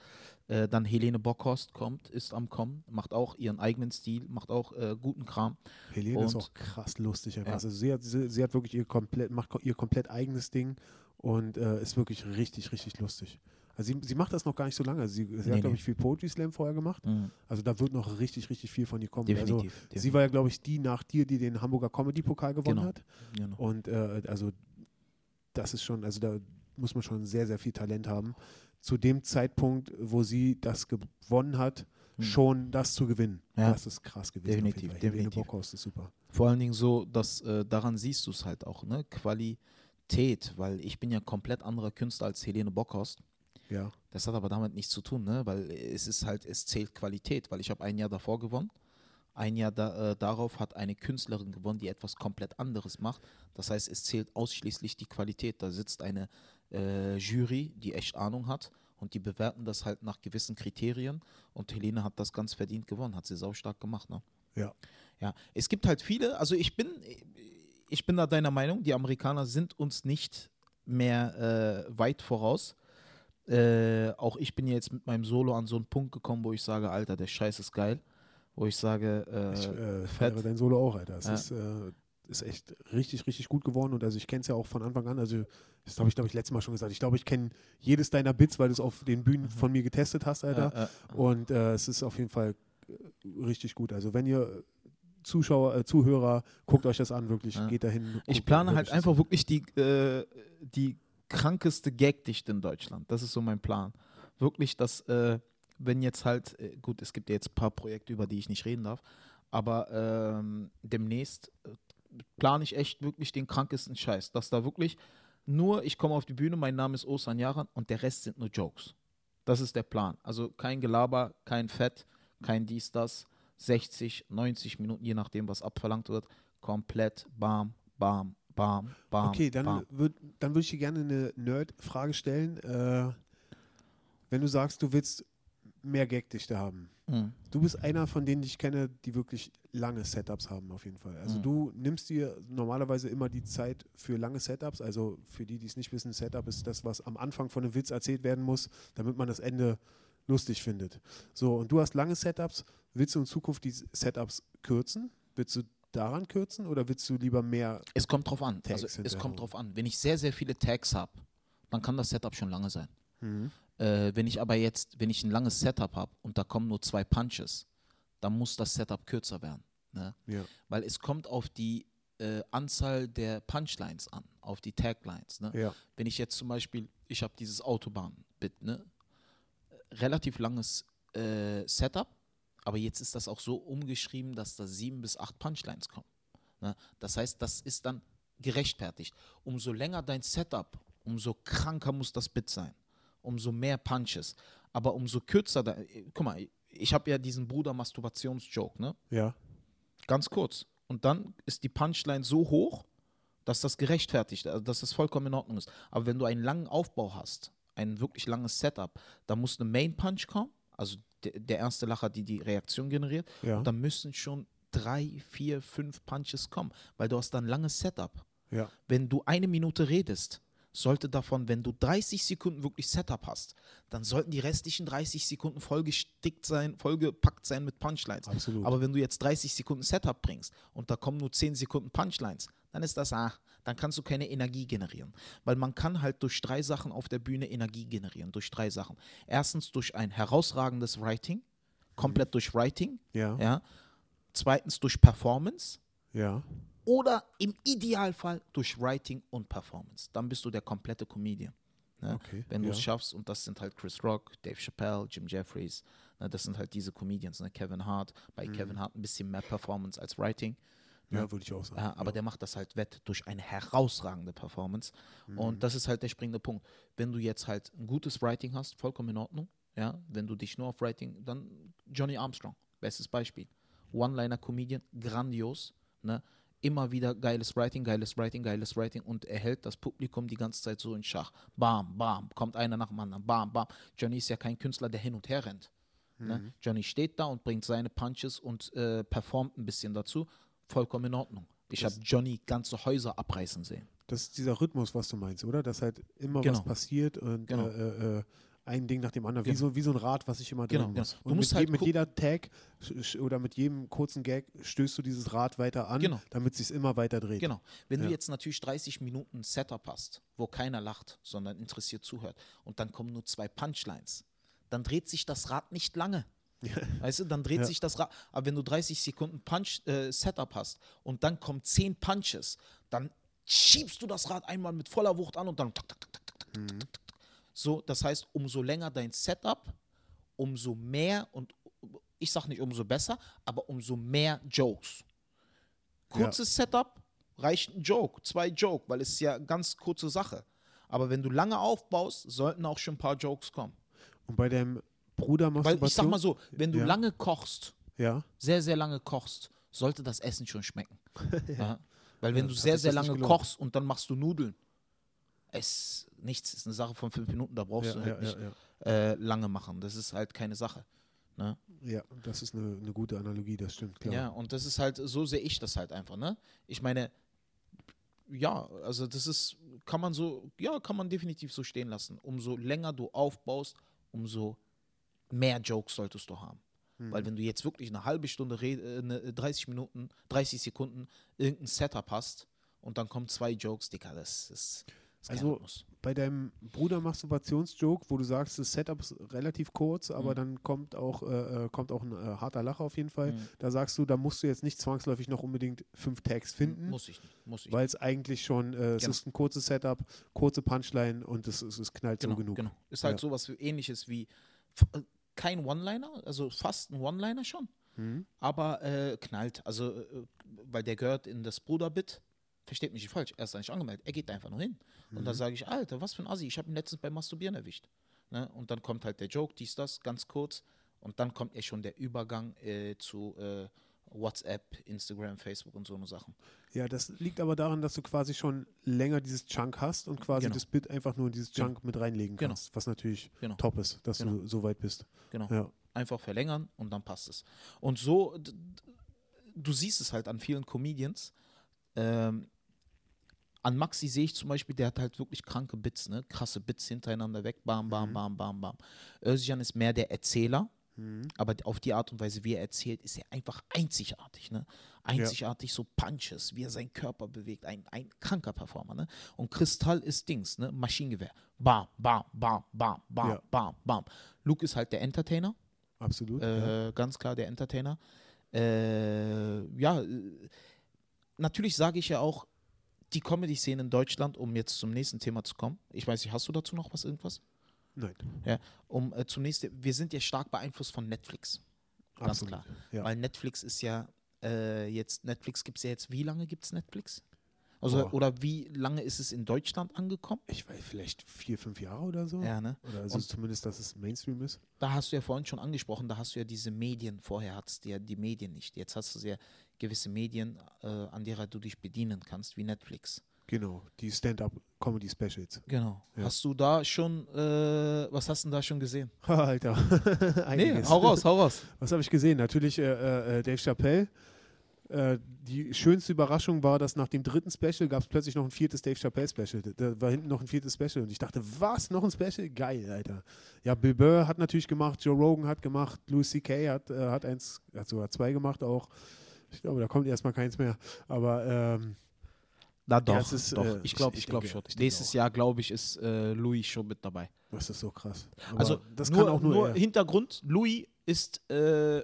Äh, dann Helene Bockhorst kommt, ist am Kommen, macht auch ihren eigenen Stil, macht auch äh, guten Kram. Helene ist Und- auch krass lustig. Ja. Also sie, hat, sie, sie hat wirklich ihr komplett, macht ihr komplett eigenes Ding und äh, ist wirklich richtig, richtig lustig. Also sie, sie macht das noch gar nicht so lange. Also sie, sie Nee, hat, glaube nee. ich, viel Poetry Slam vorher gemacht. Also da wird noch richtig, richtig viel von ihr kommen. Definitiv. Also definitiv. sie war ja, glaube ich, die nach dir, die den Hamburger Comedy-Pokal gewonnen Genau. hat. genau. Und äh, also das ist schon, also da muss man schon sehr, sehr viel Talent haben. Zu dem Zeitpunkt, wo sie das gewonnen hat, Hm. schon das zu gewinnen. Ja. Das ist krass gewesen. Definitiv, definitiv. Bockhorst ist super. Vor allen Dingen so, dass äh, daran siehst du es halt auch, ne? Qualität, weil ich bin ja komplett anderer Künstler als Helene Bockhorst. Ja. Das hat aber damit nichts zu tun, ne? weil es ist halt, es zählt Qualität, weil ich habe ein Jahr davor gewonnen. Ein Jahr da, äh, darauf hat eine Künstlerin gewonnen, die etwas komplett anderes macht. Das heißt, es zählt ausschließlich die Qualität. Da sitzt eine äh, Jury, die echt Ahnung hat und die bewerten das halt nach gewissen Kriterien. Und Helene hat das ganz verdient gewonnen, hat sie saustark gemacht. Ne? Ja. Ja, es gibt halt viele, also ich bin, ich bin da deiner Meinung, die Amerikaner sind uns nicht mehr äh, weit voraus. Äh, auch ich bin jetzt mit meinem Solo an so einen Punkt gekommen, wo ich sage, Alter, der Scheiß ist geil. Wo ich sage, äh, Ich äh, fett. feiere dein Solo auch, Alter. Es Ja. ist, äh, ist echt richtig, richtig gut geworden und also ich kenne es ja auch von Anfang an. Also, das habe ich, glaube ich, letztes Mal schon gesagt. Ich glaube, ich kenne jedes deiner Bits, weil du es auf den Bühnen von mir getestet hast, Alter. äh, äh, Und äh, es ist auf jeden Fall äh, richtig gut. Also, wenn ihr Zuschauer, äh, Zuhörer, guckt euch das an, wirklich, Ja. geht dahin. ich plane halt einfach wirklich die, äh, die krankeste Gagdichte in Deutschland. Das ist so mein Plan. Wirklich, dass, äh, wenn jetzt halt, äh, gut, es gibt ja jetzt ein paar Projekte, über die ich nicht reden darf, aber ähm, demnächst äh, plane ich echt wirklich den krankesten Scheiß. Dass da wirklich nur, ich komme auf die Bühne, mein Name ist Osan Yaran und der Rest sind nur Jokes. Das ist der Plan. Also kein Gelaber, kein Fett, kein dies, das. 60, 90 Minuten, je nachdem, was abverlangt wird. Komplett bam, bam, bam, bam. Okay, dann bam. würde dann würd ich dir gerne eine Nerd-Frage stellen. Äh, wenn du sagst, du willst mehr Gagdichte haben. Mhm. Du bist einer von denen, die ich kenne, die wirklich lange Setups haben, auf jeden Fall. Also Mhm. du nimmst dir normalerweise immer die Zeit für lange Setups. Also für die, die es nicht wissen, Setup ist das, was am Anfang von einem Witz erzählt werden muss, damit man das Ende lustig findet. So, und du hast lange Setups. Willst du in Zukunft die Setups kürzen? Willst du daran kürzen oder willst du lieber mehr? Es kommt drauf an. Tags Also es kommt drauf an. Wenn ich sehr, sehr viele Tags habe, dann kann das Setup schon lange sein. Mhm. Äh, wenn ich aber jetzt, wenn ich ein langes Setup habe und da kommen nur zwei Punches, dann muss das Setup kürzer werden. Ne? Ja. Weil es kommt auf die äh, Anzahl der Punchlines an, auf die Taglines. Ne? Ja. Wenn ich jetzt zum Beispiel, ich habe dieses Autobahn-Bit, ne? relativ langes äh, Setup, aber jetzt ist das auch so umgeschrieben, dass da sieben bis acht Punchlines kommen. Ne? Das heißt, das ist dann gerechtfertigt. Umso länger dein Setup, umso kranker muss das Bit sein, umso mehr Punches. Aber umso kürzer, da, guck mal, ich habe ja diesen Bruder-Masturbations-Joke, ne? Ja. Ganz kurz. Und dann ist die Punchline so hoch, dass das gerechtfertigt, also dass das vollkommen in Ordnung ist. Aber wenn du einen langen Aufbau hast, ein wirklich langes Setup, da muss eine Main Punch kommen, also der, erste Lacher, die die Reaktion generiert, Ja. und dann müssen schon drei, vier, fünf Punches kommen, weil du hast dann ein langes Setup. Ja. Wenn du eine Minute redest, sollte davon, wenn du 30 Sekunden wirklich Setup hast, dann sollten die restlichen 30 Sekunden vollgestickt sein, vollgepackt sein mit Punchlines. Absolut. Aber wenn du jetzt 30 Sekunden Setup bringst und da kommen nur 10 Sekunden Punchlines, dann ist das, ah, dann kannst du keine Energie generieren. Weil man kann halt durch drei Sachen auf der Bühne Energie generieren, durch drei Sachen. Erstens durch ein herausragendes Writing, komplett durch Writing, Ja. ja. Zweitens durch Performance Ja. oder im Idealfall durch Writing und Performance. Dann bist du der komplette Comedian. Ne? Okay, Wenn du es ja. schaffst, und das sind halt Chris Rock, Dave Chappelle, Jim Jeffries, ne? das sind halt diese Comedians, ne? Kevin Hart. Bei Kevin Hart ein bisschen mehr Performance als Writing. Mhm. Ja, würde ich auch sagen. Ja, aber der macht das halt wett durch eine herausragende Performance. Mhm. Und das ist halt der springende Punkt. Wenn du jetzt halt ein gutes Writing hast, vollkommen in Ordnung. Ja, wenn du dich nur auf Writing, dann Johnny Armstrong, bestes Beispiel. One-Liner-Comedian, grandios. Ne? Immer wieder geiles Writing, geiles Writing, geiles Writing und er hält das Publikum die ganze Zeit so in Schach. Bam, bam, kommt einer nach dem anderen, bam, bam. Johnny ist ja kein Künstler, der hin und her rennt. Ne? Johnny steht da und bringt seine Punches und äh, performt ein bisschen dazu. Vollkommen in Ordnung. Ich habe Johnny ganze Häuser abreißen sehen. Das ist dieser Rhythmus, was du meinst, oder? Dass halt immer Genau. was passiert und Genau. äh, äh, ein Ding nach dem anderen, wie, Genau. so, wie so ein Rad, was ich immer Genau, drehen genau. muss. Du Und musst mit, halt je- mit jeder Tag oder mit jedem kurzen Gag stößt du dieses Rad weiter an, Genau. damit es sich immer weiter dreht. Genau. Wenn Ja. du jetzt natürlich 30 Minuten Setup hast, wo keiner lacht, sondern interessiert zuhört, und dann kommen nur zwei Punchlines, dann dreht sich das Rad nicht lange weißt du, dann dreht ja. sich das Rad. Aber wenn du 30 Sekunden Punch, äh, Setup hast und dann kommen 10 Punches, dann schiebst du das Rad einmal mit voller Wucht an und dann. So, das heißt, umso länger dein Setup, umso mehr und ich sag nicht umso besser, aber umso mehr Jokes. Kurzes ja. Setup reicht ein Joke, zwei Joke, weil es ist ja ganz kurze Sache. Aber wenn du lange aufbaust, sollten auch schon ein paar Jokes kommen. Und bei dem Bruder machst Weil ich sag mal so, wenn du Ja. lange kochst, Ja. sehr, sehr lange kochst, sollte das Essen schon schmecken. [LAUGHS] ja. Weil wenn du sehr, sehr lange kochst und dann machst du Nudeln, es nichts ist eine Sache von fünf Minuten, da brauchst du halt nicht Äh, lange machen. Das ist halt keine Sache. Ne? ja, das ist eine, eine gute Analogie, das stimmt, klar. Ja, und das ist halt, so sehe ich das halt einfach, ne? Ich meine, ja, also das ist, kann man so, ja, kann man definitiv so stehen lassen. Umso länger du aufbaust, umso mehr Jokes solltest du haben. Mhm. Weil wenn du jetzt wirklich eine halbe Stunde, red- äh, eine 30 Minuten, 30 Sekunden irgendein Setup hast und dann kommen zwei Jokes, Dicker, das ist, das Also. Bei deinem Bruder Masturbationsjoke, wo du sagst, das Setup ist relativ kurz, aber Mhm. dann kommt auch, äh, äh, kommt auch ein äh, harter Lacher auf jeden Fall. Mhm. Da sagst du, da musst du jetzt nicht zwangsläufig noch unbedingt fünf Tags finden. Muss ich nicht, muss ich Weil es eigentlich schon, äh, es Genau. ist ein kurzes Setup, kurze Punchline und es, es, es knallt genau, so genug. Genau. Ist halt Ja. sowas ähnliches wie äh, kein One-Liner, also fast ein One-Liner schon, Mhm. aber äh, knallt. Also, äh, weil der gehört in das Bruderbit. Versteht mich nicht falsch, er ist nicht angemeldet. Er geht da einfach nur hin. Und Mhm. da sage ich, Alter, was für ein Assi, ich habe ihn letztens beim Masturbieren erwischt. Ne? Und dann kommt halt der Joke, dies, das, ganz kurz. Und dann kommt ja schon der Übergang äh, zu, äh, WhatsApp, Instagram, Facebook und so eine Sachen. Ja, das liegt aber daran, dass du quasi schon länger dieses Chunk hast und quasi Genau. das Bit einfach nur in dieses Genau. Chunk mit reinlegen Genau. kannst, was natürlich Genau. top ist, dass Genau. du so weit bist. Genau. Ja. Einfach verlängern und dann passt es. Und so, du siehst es halt an vielen Comedians. Ähm, an Maxi sehe ich zum Beispiel, der hat halt wirklich kranke Bits, ne? Krasse Bits hintereinander weg, bam, Mhm. bam, bam, bam, bam. Özcan ist mehr der Erzähler, Mhm. aber auf die Art und Weise, wie er erzählt, ist er einfach einzigartig, ne? Einzigartig so Punches, wie er seinen Körper bewegt, ein, ein kranker Performer, ne? Und Kristall ist Dings, ne? Maschinengewehr. Bam, bam, bam, bam, bam, Ja. bam, bam. Luke ist halt der Entertainer, Absolut. ja. äh, ganz klar der Entertainer. Äh, ja, äh, natürlich sage ich ja auch, die Comedy-Szene in Deutschland, um jetzt zum nächsten Thema zu kommen. Ich weiß nicht, hast du dazu noch was, irgendwas? Nein, Ja, um äh, zum nächsten, wir sind ja stark beeinflusst von Netflix. Ganz absolut. klar. Ja. Weil Netflix ist ja äh, jetzt, Netflix gibt es ja jetzt, wie lange gibt es Netflix? Also, Boah. oder wie lange ist es in Deutschland angekommen? Ich weiß, vielleicht vier, fünf Jahre oder so. Ja, ne? Oder also zumindest, dass es Mainstream ist. Da hast du ja vorhin schon angesprochen, da hast du ja diese Medien, vorher hattest du ja die Medien nicht. Jetzt hast du ja gewisse Medien, äh, an derer du dich bedienen kannst, wie Netflix. Genau, die Stand-up-Comedy-Specials. Genau. Ja. Hast du da schon, äh, was hast du denn da schon gesehen? [LAUGHS] Alter, [LAUGHS] Nee, einiges. hau raus, hau raus. Was habe ich gesehen? Natürlich äh, äh, Dave Chappelle. Äh, die schönste Überraschung war, dass nach dem dritten Special gab es plötzlich noch ein viertes Dave Chappelle Special. Da war hinten noch ein viertes Special und ich dachte, was? Noch ein Special? Geil, Alter. Ja, Bill Burr hat natürlich gemacht, Joe Rogan hat gemacht, Louis C.K. hat, äh, hat eins, hat sogar zwei gemacht auch. Ich glaube, da kommt erstmal keins mehr. Aber ähm, Na doch, es ist, doch. äh, ich glaube, ich- denke- schon. ich Nächstes auch. Jahr, glaube ich, ist äh, Louis schon mit dabei. das ist so krass. Aber also das nur, kann auch nur, er. Hintergrund, Louis ist, äh,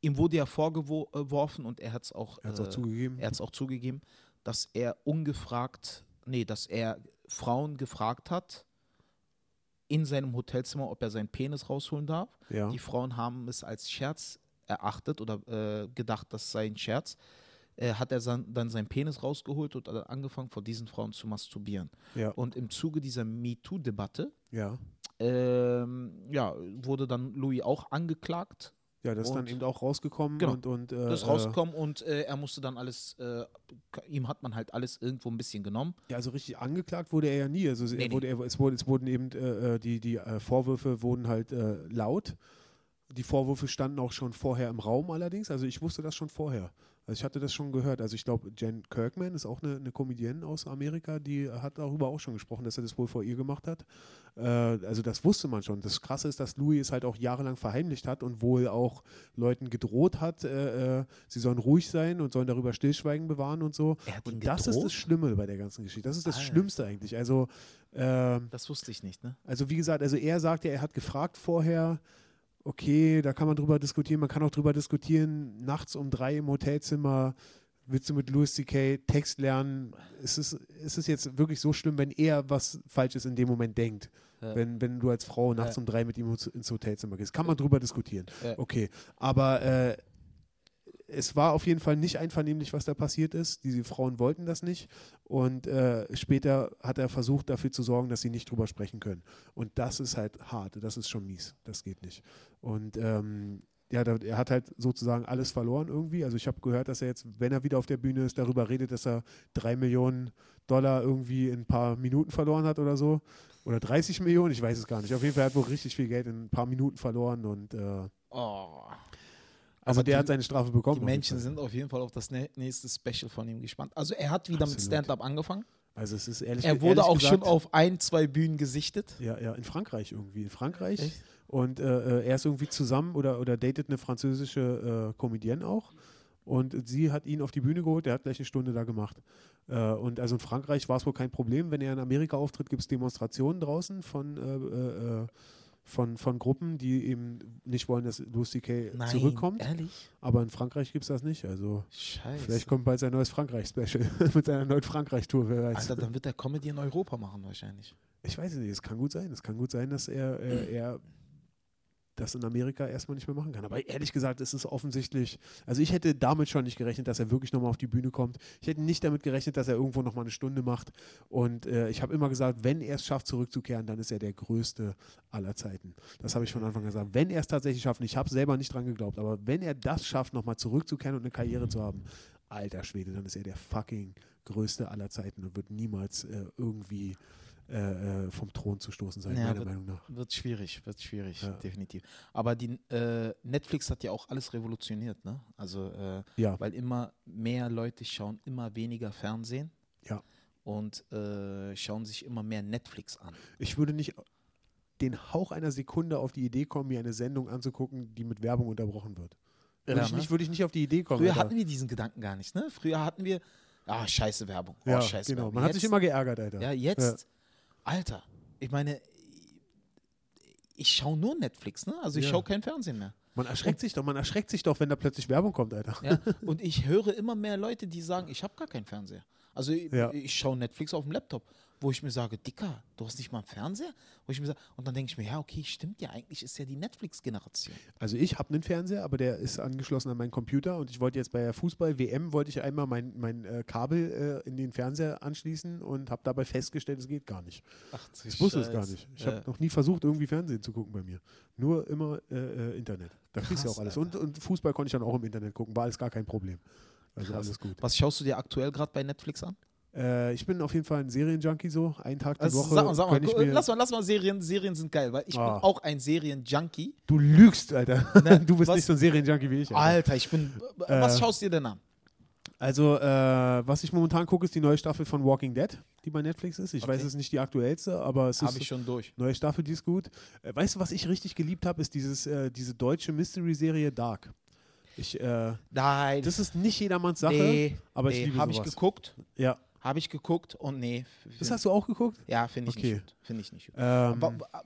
ihm wurde ja vorgeworfen und er hat es auch, Er auch äh, zugegeben. er auch zugegeben, dass er ungefragt, nee, dass er Frauen gefragt hat in seinem Hotelzimmer, ob er seinen Penis rausholen darf. ja. Die Frauen haben es als Scherz erachtet oder äh, gedacht, das sei ein Scherz. Äh, hat er san- dann seinen Penis rausgeholt und hat angefangen, vor diesen Frauen zu masturbieren. ja. Und im Zuge dieser MeToo-Debatte ja. ähm, ja, wurde dann Louis auch angeklagt. Ja, das ist dann eben auch rausgekommen Genau. und, und äh, Das ist äh, rausgekommen und äh, er musste dann alles, äh, ihm hat man halt alles irgendwo ein bisschen genommen. Ja, also richtig angeklagt wurde er ja nie. Also Nee, wurde, er, es, wurde, es wurden eben äh, äh, die, die Vorwürfe wurden halt laut. Die Vorwürfe standen auch schon vorher im Raum allerdings. Also ich wusste das schon vorher. Also ich hatte das schon gehört. Also ich glaube, Jen Kirkman ist auch eine, eine Comedienne aus Amerika, die hat darüber auch schon gesprochen, dass er das wohl vor ihr gemacht hat. Äh, also das wusste man schon. Das Krasse ist, dass Louis es halt auch jahrelang verheimlicht hat und wohl auch Leuten gedroht hat, äh, äh, sie sollen ruhig sein und sollen darüber Stillschweigen bewahren und so. Und das ist gedroht? das Schlimme bei der ganzen Geschichte. Das ist das Alter. Schlimmste eigentlich. Also, ähm, Das wusste ich nicht, ne? also wie gesagt, also er sagt ja, er hat gefragt vorher, okay, da kann man drüber diskutieren, man kann auch drüber diskutieren, nachts um drei im Hotelzimmer, willst du mit Louis C.K. Text lernen? Ist es, ist es jetzt wirklich so schlimm, wenn er was Falsches in dem Moment denkt? Ja. Wenn, wenn du als Frau nachts Ja. um drei mit ihm ins Hotelzimmer gehst. Kann man drüber diskutieren. Ja. Okay. Aber äh, es war auf jeden Fall nicht einvernehmlich, was da passiert ist. Diese Frauen wollten das nicht. Und äh, später hat er versucht, dafür zu sorgen, dass sie nicht drüber sprechen können. Und das ist halt hart. Das ist schon mies. Das geht nicht. Und ähm, ja, er hat halt sozusagen alles verloren irgendwie. Also ich habe gehört, dass er jetzt, wenn er wieder auf der Bühne ist, darüber redet, dass er drei Millionen Dollar irgendwie in ein paar Minuten verloren hat oder so. Oder 30 Millionen, ich weiß es gar nicht. Auf jeden Fall hat er wohl richtig viel Geld in ein paar Minuten verloren und äh, Oh. Also Aber der die- hat seine Strafe bekommen. Die Menschen sind auf jeden Fall auf das nä- nächste Special von ihm gespannt. Also er hat wieder mit Absolut. Stand-up angefangen. Also es ist ehrlich Er wurde ehrlich auch gesagt, schon auf ein, zwei Bühnen gesichtet. Ja, ja, in Frankreich irgendwie. In Frankreich. Echt? Und äh, äh, er ist irgendwie zusammen oder, oder datet eine französische äh, Comedienne auch. Und sie hat ihn auf die Bühne geholt, der hat gleich eine Stunde da gemacht. Äh, und also in Frankreich war es wohl kein Problem. Wenn er in Amerika auftritt, gibt es Demonstrationen draußen von, äh, äh, äh, von, von Gruppen, die eben nicht wollen, dass Louis C.K. zurückkommt. ehrlich? Aber in Frankreich gibt es das nicht. Also Scheiße. vielleicht kommt bald sein neues Frankreich-Special [LAUGHS] mit seiner neuen Frankreich-Tour, wer weiß. Alter, dann wird er Comedy in Europa machen wahrscheinlich. Ich weiß es nicht, es kann gut sein. Es kann gut sein, dass er, äh, er das in Amerika erstmal nicht mehr machen kann. Aber ehrlich gesagt, es ist offensichtlich, also ich hätte damit schon nicht gerechnet, dass er wirklich nochmal auf die Bühne kommt. Ich hätte nicht damit gerechnet, dass er irgendwo nochmal eine Stunde macht. Und äh, ich habe immer gesagt, wenn er es schafft, zurückzukehren, dann ist er der größte aller Zeiten. Das habe ich von Anfang an gesagt. Wenn er es tatsächlich schafft, und ich habe selber nicht dran geglaubt, aber wenn er das schafft, nochmal zurückzukehren und eine Karriere zu haben, alter Schwede, dann ist er der fucking größte aller Zeiten und wird niemals äh, irgendwie äh, äh, vom Thron zu stoßen sein, Ja, meiner wird- Meinung nach. Wird schwierig, wird schwierig, Ja. definitiv. Aber die, äh, Netflix hat ja auch alles revolutioniert, ne? Also, äh, Ja, weil immer mehr Leute schauen immer weniger Fernsehen. Ja. Und äh, schauen sich immer mehr Netflix an. ich würde nicht den Hauch einer Sekunde auf die Idee kommen, mir eine Sendung anzugucken, die mit Werbung unterbrochen wird. Würde, Ja, ich, ne? nicht, würde ich nicht auf die Idee kommen. Früher Alter. hatten wir diesen Gedanken gar nicht, ne? Früher hatten wir, ah, scheiße Werbung. Oh, ja, scheiße genau. Werbung. Man hat sich Jetzt- immer geärgert, Alter. Ja, jetzt, Alter, ich meine, ich schaue nur Netflix, ne? Also ich Ja. schaue kein Fernsehen mehr. Man erschreckt sich doch, man erschreckt sich doch, wenn da plötzlich Werbung kommt, Alter. Ja? [LAUGHS] Und ich höre immer mehr Leute, die sagen, ich habe gar keinen Fernseher. Also ich, Ja. ich schaue Netflix auf dem Laptop, wo ich mir sage, Dicker, du hast nicht mal einen Fernseher? Wo ich mir sage, und dann denke ich mir, ja, okay, stimmt ja, eigentlich ist ja die Netflix-Generation. Also ich habe einen Fernseher, aber der ist angeschlossen an meinen Computer und ich wollte jetzt bei der Fußball-WM, wollte ich einmal mein, mein äh, Kabel äh, in den Fernseher anschließen und habe dabei festgestellt, es geht gar nicht. Ach, Ich wusste es gar nicht. Ich habe noch nie versucht, irgendwie Fernsehen zu gucken bei mir. Nur immer äh, äh, Internet. Da kriegst du ja auch alles. Und, und Fußball konnte ich dann auch im Internet gucken, war alles gar kein Problem. Also alles gut. Was schaust du dir aktuell gerade bei Netflix an? Äh, ich bin auf jeden Fall ein Serienjunkie so. Einen Tag die Also, Woche. sag mal, sag mal, ich mir, lass mal, lass mal Serien, Serien sind geil, weil ich Ah. bin auch ein Serien-Junkie. du lügst, Alter. Ne, [LAUGHS] du bist was- nicht so ein Serienjunkie wie ich. Alter. Alter, ich bin, was Äh, schaust du dir denn an? Also, äh, was ich momentan gucke, ist die neue Staffel von Walking Dead, die bei Netflix ist. Ich weiß, Okay. es ist nicht die aktuellste, aber es Habe ist ich schon durch. neue Staffel, die ist gut. Äh, weißt du, was ich richtig geliebt habe, ist dieses, äh, diese deutsche Mystery-Serie Dark. Ich, äh, Nein, das ist nicht jedermanns Sache, nee, aber ich nee, liebe habe ich geguckt, Ja, habe ich geguckt und nee. das hast du auch geguckt? Ja, finde ich Okay. nicht gut. Finde ich nicht gut. Ähm, Wa wa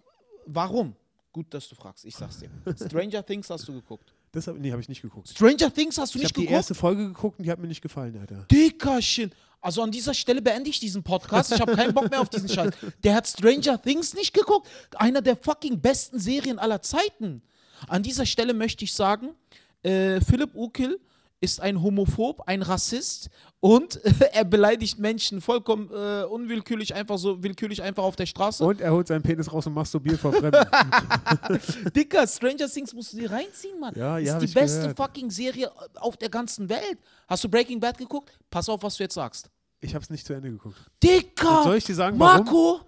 warum? Gut, dass du fragst. Ich sag's dir. Stranger Things hast du geguckt. das hab, nee, habe ich nicht geguckt. Stranger Things hast du Ich habe nicht die geguckt? erste Folge geguckt und die hat mir nicht gefallen, Alter. Dickerchen. Also an dieser Stelle beende ich diesen Podcast. Ich habe keinen Bock mehr auf diesen Scheiß. Der hat Stranger Things nicht geguckt. Einer der fucking besten Serien aller Zeiten. An dieser Stelle möchte ich sagen, äh, Philipp Ukil ist ein Homophob, ein Rassist und [LAUGHS] er beleidigt Menschen vollkommen äh, unwillkürlich, einfach so willkürlich einfach auf der Straße. Und er holt seinen Penis raus und masturbiert vor Fremden. [LAUGHS] Dicker, Stranger Things musst du dir reinziehen, Mann. Ja, ja, ist die beste gehört. fucking Serie auf der ganzen Welt. Hast du Breaking Bad geguckt? Pass auf, was du jetzt sagst. ich habe es nicht zu Ende geguckt. Dicker! Soll ich dir sagen, warum? Marco,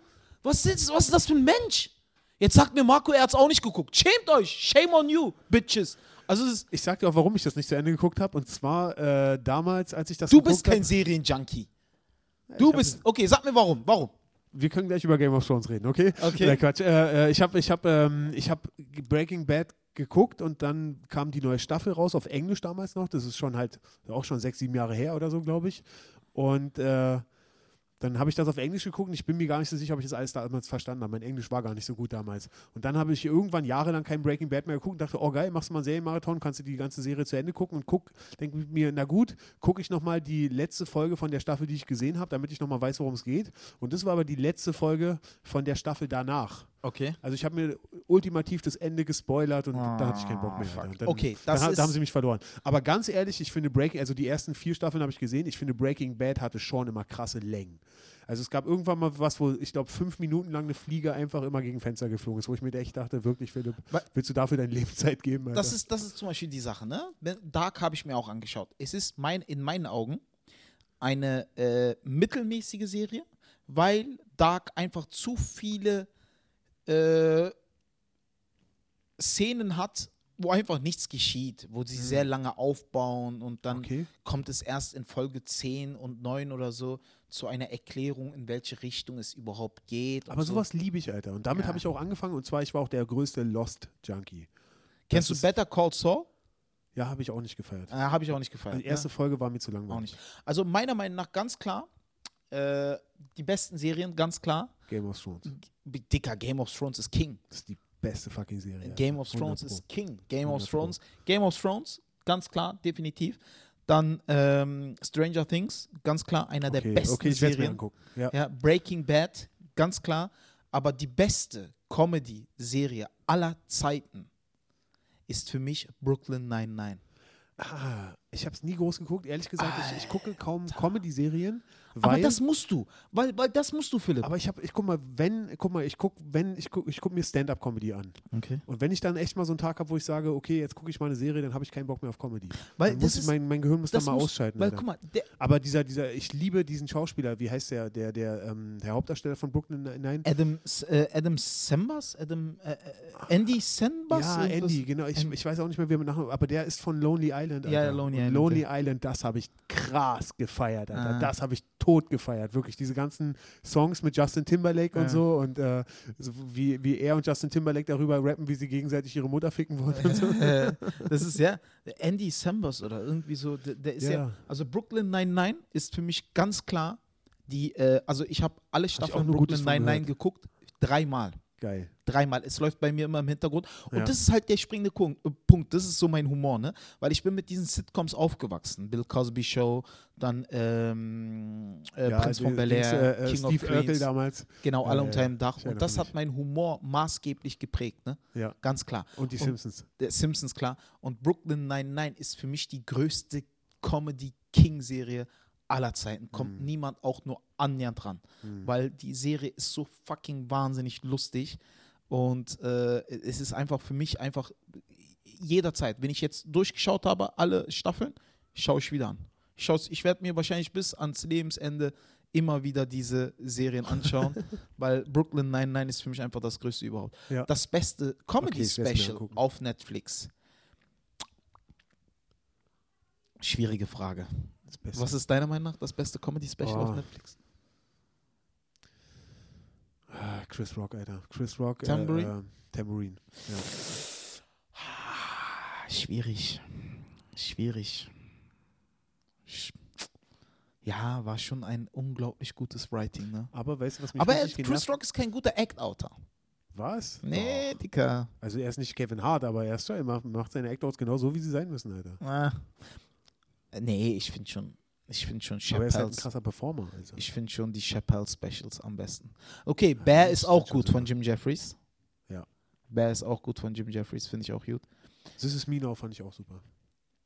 was ist, was ist das für ein Mensch? Jetzt sagt mir Marco, er hat's auch nicht geguckt. Schämt euch! Shame on you, Bitches! Also, Ich sag dir auch, warum ich das nicht zu Ende geguckt habe. Und zwar äh, damals, als ich das du bist kein Serienjunkie. Du bist. Okay, sag mir warum. Warum? Wir können gleich über Game of Thrones reden, okay? Okay. Nein, Quatsch. Äh, äh, ich habe ich hab, ähm, ich hab Breaking Bad geguckt und dann kam die neue Staffel raus, auf Englisch damals noch. Das ist schon halt auch schon sechs, sieben Jahre her oder so, glaube ich. Und äh, dann habe ich das auf Englisch geguckt und ich bin mir gar nicht so sicher, ob ich das alles damals verstanden habe. Mein Englisch war gar nicht so gut damals. Und dann habe ich irgendwann jahrelang kein Breaking Bad mehr geguckt und dachte, oh geil, machst du mal einen Serienmarathon, kannst du die ganze Serie zu Ende gucken und guck, denke mir, na gut, gucke ich nochmal die letzte Folge von der Staffel, die ich gesehen habe, damit ich nochmal weiß, worum es geht. Und das war aber die letzte Folge von der Staffel danach. Okay. Also ich habe mir ultimativ das Ende gespoilert und da hatte ich keinen Bock mehr. Alter. Und Dann, Okay, dann, das ha- ist- da haben sie mich verloren. Aber ganz ehrlich, ich finde Breaking, also die ersten vier Staffeln habe ich gesehen, ich finde Breaking Bad hatte schon immer krasse Längen. Also es gab irgendwann mal was, wo ich glaube fünf Minuten lang eine Fliege einfach immer gegen Fenster geflogen ist, wo ich mir echt dachte, wirklich Philipp, willst du dafür deine Lebenszeit [LAUGHS] geben? Alter? Das ist, das ist zum Beispiel die Sache, ne? Dark habe ich mir auch angeschaut. Es ist mein, in meinen Augen eine äh, mittelmäßige Serie, weil Dark einfach zu viele äh, Szenen hat, wo einfach nichts geschieht, wo sie sehr lange aufbauen und dann okay. kommt es erst in Folge 10 und 9 oder so zu einer Erklärung, in welche Richtung es überhaupt geht. Aber so. sowas liebe ich, Alter. Und damit Ja. habe ich auch angefangen. Und zwar, ich war auch der größte Lost-Junkie. Kennst du Better Call Saul? Ja, habe ich auch nicht gefeiert. Äh, Habe ich auch nicht gefallen. Die erste Folge war mir zu Auch langweilig. nicht. Also meiner Meinung nach ganz klar, äh, die besten Serien, ganz klar. Game of Thrones. G- Dicker, Game of Thrones ist King. Das ist die beste fucking Serie. Game Alter. of Thrones 100 Pro. ist King. Game 100 of. Thrones. Game of Thrones, ganz klar, definitiv. Dann ähm, Stranger Things, ganz klar, einer der Okay, besten okay ich werde mir Serien. angucken. Ja. Ja, Breaking Bad, ganz klar. Aber die beste Comedy-Serie aller Zeiten ist für mich Brooklyn 99. Ah, ich habe es nie groß geguckt. Ehrlich gesagt, ich, ich gucke kaum Comedy-Serien. Aber weil- das musst du, weil, weil das musst du, Philipp. Aber ich habe, ich guck mal, wenn, guck mal, ich guck, wenn, ich guck, ich guck mir Stand-up-Comedy an. okay. Und wenn ich dann echt mal so einen Tag habe, wo ich sage, okay, jetzt gucke ich mal eine Serie, dann habe ich keinen Bock mehr auf Comedy. Weil dann das muss ist- mein, mein Gehirn muss dann mal muss- ausschalten. Weil, guck mal, Aber dieser, dieser, ich liebe diesen Schauspieler, wie heißt der, der, der, ähm, der Hauptdarsteller von Brooklyn Nine? Adam, äh, Adam Sembas? Adam, äh, äh, Andy Sembas? Ja? Andy, genau. Ich, ich weiß auch nicht mehr, wie er mit Nachnamen, aber der ist von Lonely Island. Ja, Alter. ja, Lonely Und Island, Lonely. Island, das habe ich krass gefeiert, Alter. Ah. Das habe ich tot gefeiert. Wirklich, diese ganzen Songs mit Justin Timberlake und Ja. so und äh, so wie, wie er und Justin Timberlake darüber rappen, wie sie gegenseitig ihre Mutter ficken wollen und so. [LAUGHS] Äh, das ist ja Andy Sembers oder irgendwie so. Der, der ist ja. Ja. also Brooklyn 99 ist für mich ganz klar die, äh, also ich habe alle Staffeln Gutes Brooklyn von 99 gehört. geguckt, dreimal. Geil. Dreimal. Es läuft bei mir immer im Hintergrund. Und Ja. das ist halt der springende äh, Punkt. Das ist so mein Humor, ne? Weil ich bin mit diesen Sitcoms aufgewachsen. Bill Cosby Show, dann ähm, äh, Ja, Prinz die- von Bel Air, äh, äh, King of Steve Urkel Queens. damals. Genau, alle unter einem Dach. Und das hat meinen Humor maßgeblich geprägt, ne? Ja. Ganz klar. Und die Und- Simpsons. der Simpsons, klar. Und Brooklyn 99 ist für mich die größte Comedy-King-Serie aller Zeiten. Kommt Mhm. niemand auch nur annähernd dran. Mhm. Weil die Serie ist so fucking wahnsinnig lustig. Und äh, es ist einfach für mich einfach jederzeit, wenn ich jetzt durchgeschaut habe, alle Staffeln, schaue ich wieder an. Ich, ich werde mir wahrscheinlich bis ans Lebensende immer wieder diese Serien anschauen, [LAUGHS] weil Brooklyn 99 ist für mich einfach das Größte überhaupt. Ja. Das beste Comedy-Special angucken. auf Netflix. Schwierige Frage. Was ist deiner Meinung nach das beste Comedy-Special auf Oh. Netflix? Ah, Chris Rock, Alter. Chris Rock. Tambourine? Äh, äh, Tambourine. Ja. Ah, Schwierig. Schwierig. Sch ja, war schon ein unglaublich gutes Writing, ne? Aber weißt du, was mich Aber er, Chris Rock ist kein guter Act-Outer. Was? Nee, Doch. Dicker. Also er ist nicht Kevin Hart, aber er, ist, er macht, macht seine Act-Outs genau so, wie sie sein müssen, Alter. Ah. Nee, ich finde schon, ich finde schon Aber er ist halt ein Chappelle's. krasser Performer. Also. Ich finde schon die Chappelle Specials am besten. Okay, Bear ist auch gut von Jim Jeffries. Ja. Bear ist auch gut von Jim Jeffries, finde ich auch gut. This is Me Now fand ich auch super.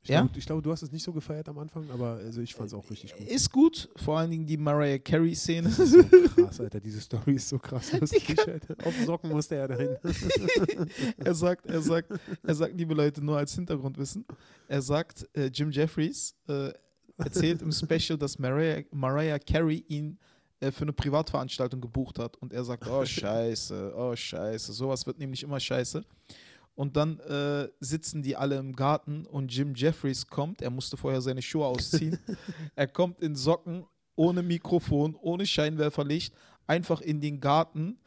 Ich Ja? glaube, ich glaube, du hast es nicht so gefeiert am Anfang, aber also ich fand es auch richtig gut. Ist gut, vor allen Dingen die Mariah Carey-Szene. Das ist so krass, Alter. Diese Story ist so krass [LAUGHS] lustig, Alter. Auf Socken musste er dahin. [LAUGHS] er sagt, er sagt, er sagt, liebe Leute, nur als Hintergrundwissen, er sagt, äh, Jim Jeffries äh, erzählt im Special, dass Mariah, Mariah Carey ihn äh, für eine Privatveranstaltung gebucht hat und er sagt, oh [LAUGHS] scheiße, oh scheiße, sowas wird nämlich immer scheiße. Und dann äh, sitzen die alle im Garten und Jim Jeffries kommt, er musste vorher seine Schuhe ausziehen, [LAUGHS] er kommt in Socken, ohne Mikrofon, ohne Scheinwerferlicht, einfach in den Garten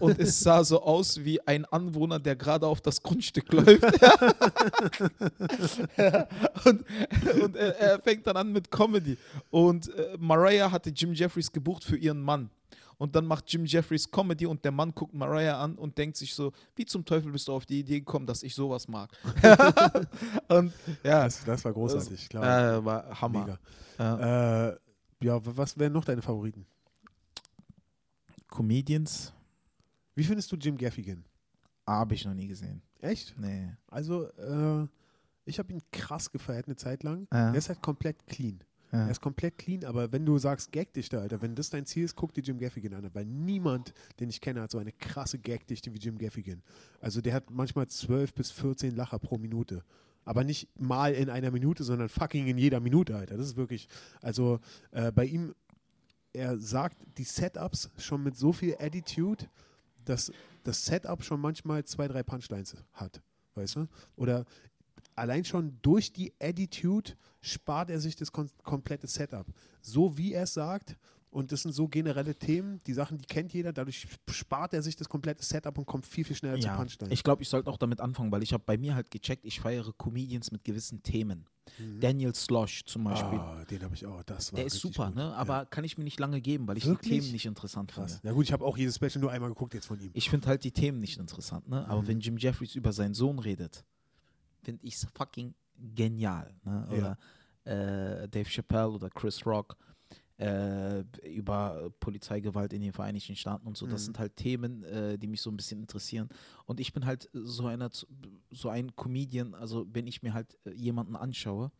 und es sah so aus wie ein Anwohner, der gerade auf das Grundstück [LAUGHS] läuft. [LAUGHS] und und er, er fängt dann an mit Comedy. Und äh, Mariah hatte Jim Jeffries gebucht für ihren Mann. Und dann macht Jim Jeffries Comedy und der Mann guckt Mariah an und denkt sich so, wie zum Teufel bist du auf die Idee gekommen, dass ich sowas mag. [LAUGHS] [LAUGHS] und ja, Das, das war großartig, klar. äh, war Hammer. Ja. Äh, ja, was wären noch deine Favoriten? Comedians Wie findest du Jim Gaffigan? habe ich noch nie gesehen. Echt? Nee. Also, äh, ich habe ihn krass gefeiert eine Zeit lang. Ja. Er ist halt komplett clean. Ja. Er ist komplett clean, aber wenn du sagst, Gagdichte, Alter, wenn das dein Ziel ist, guck dir Jim Gaffigan an. Weil niemand, den ich kenne, hat so eine krasse Gagdichte wie Jim Gaffigan. Also der hat manchmal 12 bis 14 Lacher pro Minute. Aber nicht mal in einer Minute, sondern fucking in jeder Minute, Alter. Das ist wirklich, also äh, bei ihm, er sagt die Setups schon mit so viel Attitude, dass das Setup schon manchmal zwei, drei Punchlines hat. Weißt du? Oder allein schon durch die Attitude spart er sich das kon komplette Setup. So wie er es sagt, und das sind so generelle Themen, die Sachen, die kennt jeder, dadurch spart er sich das komplette Setup und kommt viel, viel schneller zu Ja, Punchline. ich glaube, ich sollte auch damit anfangen, weil ich habe bei mir halt gecheckt, ich feiere Comedians mit gewissen Themen. Mhm. Daniel Slosh zum Beispiel. Ah, den habe ich auch. Das war der ist super, gut. ne? Aber kann ich mir nicht lange geben, weil ich Wirklich? die Themen nicht interessant finde. Ja gut, ich habe auch jedes Special nur einmal geguckt jetzt von ihm. Ich finde halt die Themen nicht interessant, ne? Aber Mhm. wenn Jim Jeffries über seinen Sohn redet, finde ich es fucking genial, ne? Ja. Oder äh, Dave Chappelle oder Chris Rock. äh, über Polizeigewalt in den Vereinigten Staaten und so. Das Mhm. sind halt Themen, äh, die mich so ein bisschen interessieren. Und ich bin halt so einer, so ein Comedian, also wenn ich mir halt äh, jemanden anschaue,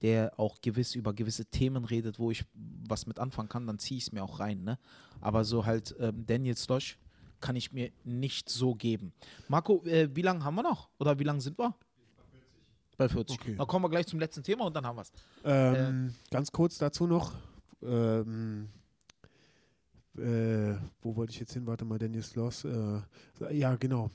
der auch gewiss über gewisse Themen redet, wo ich was mit anfangen kann, dann ziehe ich es mir auch rein. Ne? Aber so halt ähm, Daniel Slosh kann ich mir nicht so geben. Marco, äh, wie lange haben wir noch? Oder wie lange sind wir? Bei 40. Okay. Dann kommen wir gleich zum letzten Thema und dann haben wir es. Ähm, Ganz kurz dazu noch. Ähm, äh, wo wollte ich jetzt hin? Warte mal, Dennis Loss. Äh, ja, genau.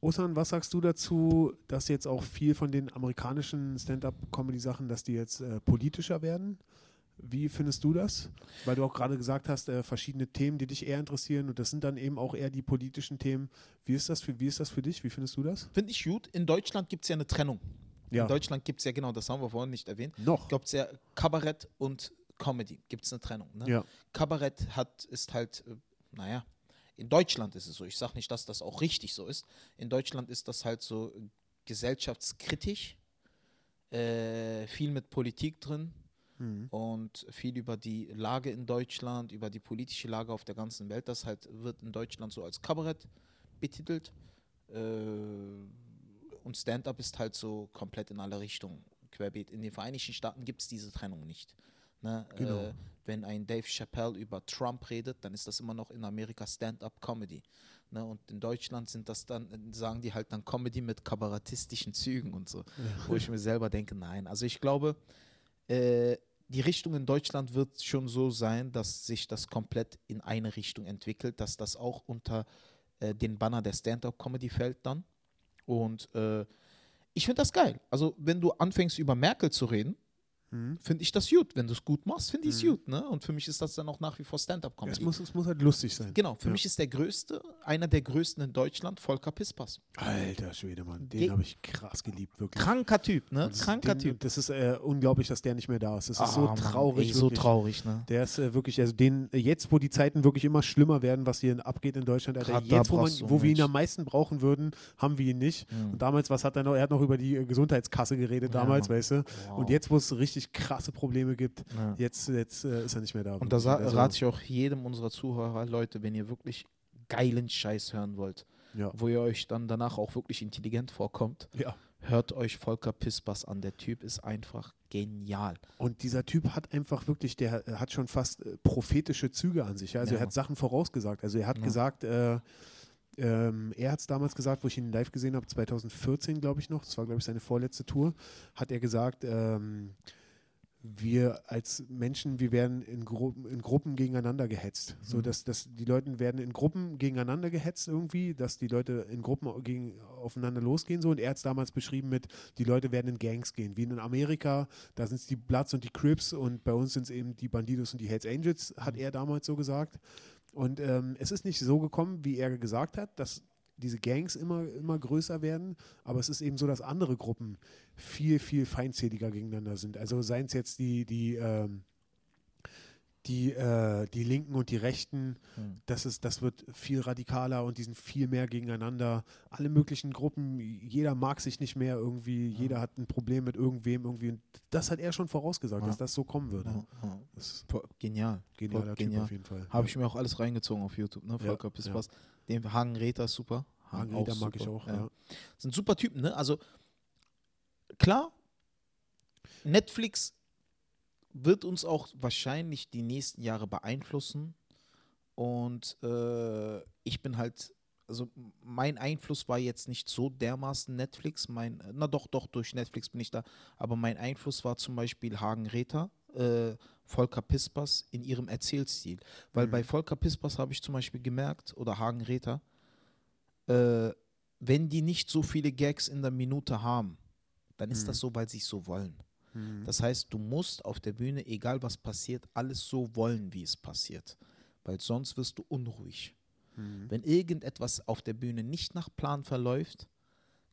Osan, was sagst du dazu, dass jetzt auch viel von den amerikanischen Stand-up-Comedy-Sachen, dass die jetzt äh, politischer werden? Wie findest du das? Weil du auch gerade gesagt hast, äh, verschiedene Themen, die dich eher interessieren und das sind dann eben auch eher die politischen Themen. Wie ist das für, wie ist das für dich? Wie findest du das? Finde ich gut. In Deutschland gibt es ja eine Trennung. Ja. In Deutschland gibt es ja, genau, das haben wir vorhin nicht erwähnt, Noch. gibt es ja Kabarett und Comedy. Gibt es eine Trennung. Ne? Ja. Kabarett hat, ist halt, äh, naja, in Deutschland ist es so. Ich sage nicht, dass das auch richtig so ist. In Deutschland ist das halt so gesellschaftskritisch, äh, viel mit Politik drin Mhm. und viel über die Lage in Deutschland, über die politische Lage auf der ganzen Welt. Das halt wird in Deutschland so als Kabarett betitelt. Äh, und Stand-up ist halt so komplett in alle Richtungen querbeet. In den Vereinigten Staaten gibt es diese Trennung nicht. Ne? Genau. Äh, wenn ein Dave Chappelle über Trump redet, dann ist das immer noch in Amerika Stand-up-Comedy. Ne? Und in Deutschland sind das dann, sagen die halt dann Comedy mit kabarettistischen Zügen und so. Wo ich mir selber denke, nein. Also ich glaube, äh, die Richtung in Deutschland wird schon so sein, dass sich das komplett in eine Richtung entwickelt, dass das auch unter äh, den Banner der Stand-up-Comedy fällt dann. Und äh, ich finde das geil. Also wenn du anfängst über Merkel zu reden, Mhm. finde ich das gut. Wenn du es gut machst, finde ich es gut. Ne? Und für mich ist das dann auch nach wie vor Es Stand-up-Comedy. muss, es muss halt lustig sein. Genau, für Ja. mich ist der größte, einer der größten in Deutschland, Volker Pispas. Alter Schwede, Mann. Den habe ich krass geliebt, wirklich. Kranker Typ, ne? Kranker den, Typ. Das ist äh, unglaublich, dass der nicht mehr da ist. Das ist Ah, so Mann, traurig. Ey, so traurig, ne? Der ist äh, wirklich, also den, äh, jetzt, wo die Zeiten wirklich immer schlimmer werden, was hier abgeht in Deutschland, Alter, Grad jetzt, wo, man, wo wir ihn am meisten brauchen würden, haben wir ihn nicht. Mhm. Und damals, was hat er noch? Er hat noch über die äh, Gesundheitskasse geredet Ja, damals, Mann. weißt du? Wow. Und jetzt, wo es richtig krasse Probleme gibt, Ja. jetzt, jetzt äh, ist er nicht mehr da. Und da. Also, rate ich auch jedem unserer Zuhörer, Leute, wenn ihr wirklich geilen Scheiß hören wollt, Ja. wo ihr euch dann danach auch wirklich intelligent vorkommt, ja. hört euch Volker Pispas an. Der Typ ist einfach genial. Und dieser Typ hat einfach wirklich, der hat schon fast äh, prophetische Züge an sich. Also er hat Sachen vorausgesagt. Also er hat gesagt, äh, ähm, er hat es damals gesagt, wo ich ihn live gesehen habe, 2014 glaube ich noch, das war glaube ich seine vorletzte Tour, hat er gesagt, ähm, wir als Menschen, wir werden in, Gru in Gruppen gegeneinander gehetzt. So Mhm. dass, dass die Leute werden in Gruppen gegeneinander gehetzt irgendwie, dass die Leute in Gruppen gegen, aufeinander losgehen so. Und er hat es damals beschrieben mit, die Leute werden in Gangs gehen. Wie in Amerika, da sind es die Bloods und die Crips und bei uns sind es eben die Bandidos und die Hells Angels, hat er damals so gesagt. Und ähm, es ist nicht so gekommen, wie er gesagt hat, dass diese Gangs immer, immer größer werden, aber es ist eben so, dass andere Gruppen viel, viel feindseliger gegeneinander sind. Also seien es jetzt die, die, ähm, die, äh, die Linken und die Rechten, Hm. das, ist, das wird viel radikaler und die sind viel mehr gegeneinander. Alle möglichen Gruppen, jeder mag sich nicht mehr irgendwie, jeder hat ein Problem mit irgendwem irgendwie. Und das hat er schon vorausgesagt, Ja. dass das so kommen würde. Ja, ja. Das Genial. genialer Boah, Typ genial. auf jeden Fall. Habe ich mir auch alles reingezogen auf YouTube, ne? Ja, Volker Pispas. Den Hagen Räther ist super. Hagen Rieder mag ich auch, ja. ja. Sind super Typen, ne? Also klar, Netflix wird uns auch wahrscheinlich die nächsten Jahre beeinflussen. Und äh, ich bin halt, also mein Einfluss war jetzt nicht so dermaßen Netflix. Mein, na doch, doch, durch Netflix bin ich da. Aber mein Einfluss war zum Beispiel Hagen Räther, äh, Volker Pispas in ihrem Erzählstil. Weil Mhm. bei Volker Pispas habe ich zum Beispiel gemerkt, oder Hagen Räther, äh, wenn die nicht so viele Gags in der Minute haben, dann ist Mhm. das so, weil sie es so wollen. Mhm. Das heißt, du musst auf der Bühne, egal was passiert, alles so wollen, wie es passiert. Weil sonst wirst du unruhig. Mhm. Wenn irgendetwas auf der Bühne nicht nach Plan verläuft,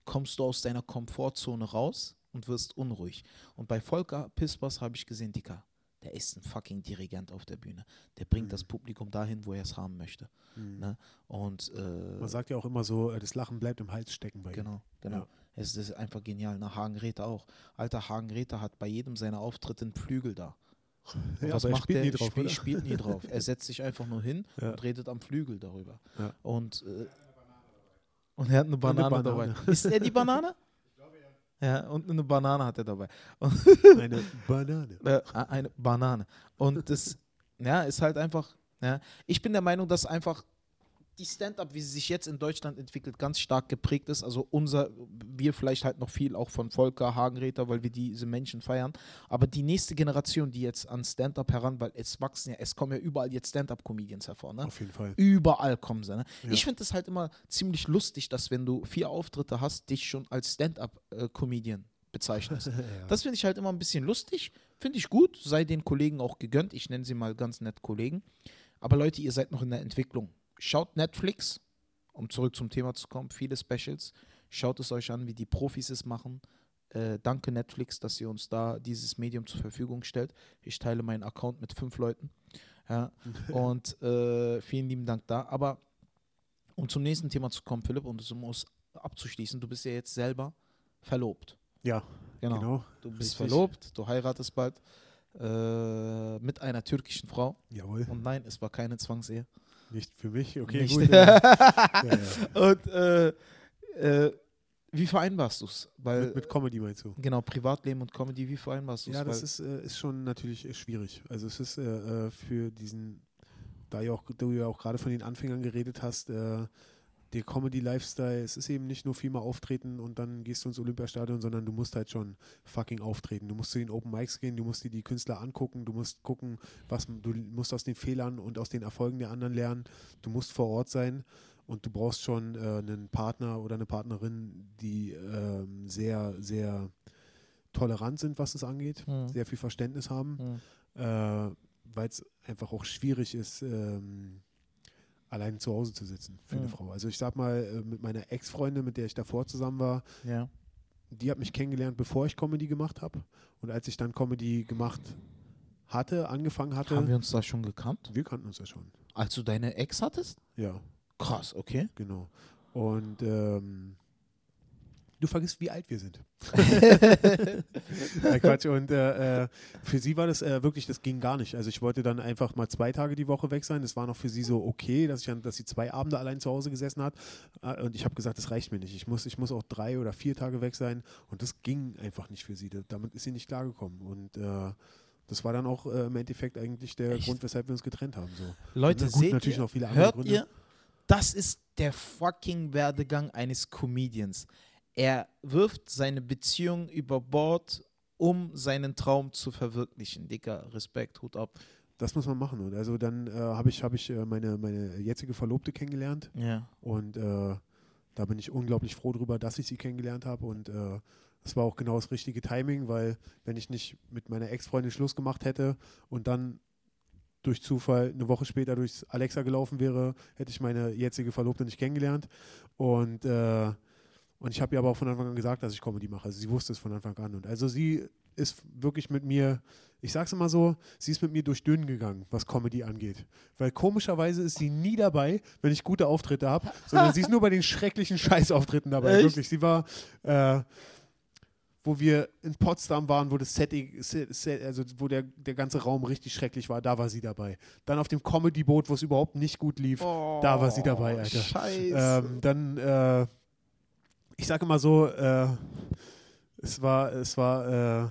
kommst du aus deiner Komfortzone raus und wirst unruhig. Und bei Volker Pispas habe ich gesehen, Dicker, der ist ein fucking Dirigent auf der Bühne. Der bringt Mhm. das Publikum dahin, wo er es haben möchte. Mhm. Ne? Und äh, Man sagt ja auch immer so, äh, das Lachen bleibt im Hals stecken bei ihm. Genau, genau. Ja. Es ist einfach genial. Ne? Hagen Räther auch. Alter, Hagen Räther hat bei jedem seiner Auftritte einen Flügel da. [LAUGHS] Ja, was aber er macht spielt der? nie drauf, Spiel, spielt nie drauf. [LAUGHS] Er setzt sich einfach nur hin Ja. und redet am Flügel darüber. Und, äh, und er hat eine Banane, Banane. dabei. Ist er die Banane? [LAUGHS] Ja, und eine Banane hat er dabei. [LAUGHS] Eine Banane. Äh, eine Banane. Und das ja, ist halt einfach. Ja. Ich bin der Meinung, dass einfach die Stand-up, wie sie sich jetzt in Deutschland entwickelt, ganz stark geprägt ist. Also unser, wir vielleicht halt noch viel auch von Volker Hagenräter, weil wir diese Menschen feiern. Aber die nächste Generation, die jetzt an Stand-up heran, weil es wachsen ja, es kommen ja überall jetzt Stand-up-Comedians hervor. Ne? Auf jeden Fall. Überall kommen sie. Ne? Ja. Ich finde es halt immer ziemlich lustig, dass wenn du vier Auftritte hast, dich schon als Stand-up-Comedian bezeichnest. [LAUGHS] Das finde ich halt immer ein bisschen lustig. Finde ich gut. Sei den Kollegen auch gegönnt. Ich nenne sie mal ganz nett Kollegen. Aber Leute, ihr seid noch in der Entwicklung. Schaut Netflix, um zurück zum Thema zu kommen. Viele Specials. Schaut es euch an, wie die Profis es machen. Äh, danke Netflix, dass ihr uns da dieses Medium zur Verfügung stellt. Ich teile meinen Account mit fünf Leuten. Ja, [LAUGHS] und äh, vielen lieben Dank da. Aber um zum nächsten Thema zu kommen, Philipp, und um es abzuschließen, du bist ja jetzt selber verlobt. Ja, Genau. genau. Du bist Richtig. verlobt, du heiratest bald äh, mit einer türkischen Frau. Jawohl. Und nein, es war keine Zwangsehe. Nicht für mich. Okay, Nicht. gut. ja. [LAUGHS] ja. Und äh, äh, wie vereinbarst du es? Mit, mit Comedy meinst du? genau, Privatleben und Comedy, wie vereinbarst du es? Ja, das ist, äh, ist schon natürlich äh, schwierig. Also es ist äh, äh, für diesen, da ja auch, du ja auch gerade von den Anfängern geredet hast, äh, der Comedy-Lifestyle, es ist eben nicht nur viermal auftreten und dann gehst du ins Olympiastadion, sondern du musst halt schon fucking auftreten. Du musst zu den Open Mics gehen, du musst dir die Künstler angucken, du musst gucken, was du musst aus den Fehlern und aus den Erfolgen der anderen lernen. Du musst vor Ort sein und du brauchst schon äh, einen Partner oder eine Partnerin, die ähm, sehr, sehr tolerant sind, was es angeht, Hm. sehr viel Verständnis haben, Hm. äh, weil es einfach auch schwierig ist, ähm, allein zu Hause zu sitzen für eine Mhm. Frau. Also ich sag mal, äh, mit meiner Ex-Freundin, mit der ich davor zusammen war, Ja. die hat mich kennengelernt, bevor ich Comedy gemacht habe. Und als ich dann Comedy gemacht hatte, angefangen hatte, Haben wir uns da schon gekannt? wir kannten uns ja schon. Als du deine Ex hattest? Ja, Krass, okay. genau. Und ähm, du vergisst, wie alt wir sind. [LAUGHS] Nein, Quatsch. Und äh, äh, für sie war das äh, wirklich, das ging gar nicht. Also ich wollte dann einfach mal zwei Tage die Woche weg sein. Das war noch für sie so okay, dass ich dann, dass sie zwei Abende allein zu Hause gesessen hat. Äh, Und ich habe gesagt, das reicht mir nicht. Ich muss, ich muss auch drei oder vier Tage weg sein. Und das ging einfach nicht für sie. Da- Damit ist sie nicht klargekommen. Und äh, das war dann auch äh, im Endeffekt eigentlich der Echt? Grund, weshalb wir uns getrennt haben. So. Leute, gut, seht natürlich ihr, noch viele andere hört Gründe. ihr? Das ist der fucking Werdegang eines Comedians. Er wirft seine Beziehung über Bord, um seinen Traum zu verwirklichen. Dicker, Respekt, Hut ab. Das muss man machen. Und also dann äh, habe ich, hab ich äh, meine, meine jetzige Verlobte kennengelernt. Ja. Und äh, da bin ich unglaublich froh drüber, dass ich sie kennengelernt habe. Und äh, es war auch genau das richtige Timing, weil wenn ich nicht mit meiner Ex-Freundin Schluss gemacht hätte und dann durch Zufall eine Woche später durchs Alexa gelaufen wäre, hätte ich meine jetzige Verlobte nicht kennengelernt. Und, äh, und ich habe ihr aber auch von Anfang an gesagt, dass ich Comedy mache. Also sie wusste es von Anfang an. Und also sie ist wirklich mit mir, ich sag's immer so, sie ist mit mir durch dünn gegangen, was Comedy angeht. Weil komischerweise ist sie nie dabei, wenn ich gute Auftritte habe, sondern sie ist nur bei den schrecklichen Scheißauftritten dabei. Echt? Wirklich. Sie war, äh, wo wir in Potsdam waren, wo das Setting, Set, Set, also wo der, der ganze Raum richtig schrecklich war, da war sie dabei. Dann auf dem Comedy-Boot, wo es überhaupt nicht gut lief, da war sie dabei, Alter. Scheiße. ähm, dann, äh, ich sage immer so, äh, es war, es war, äh,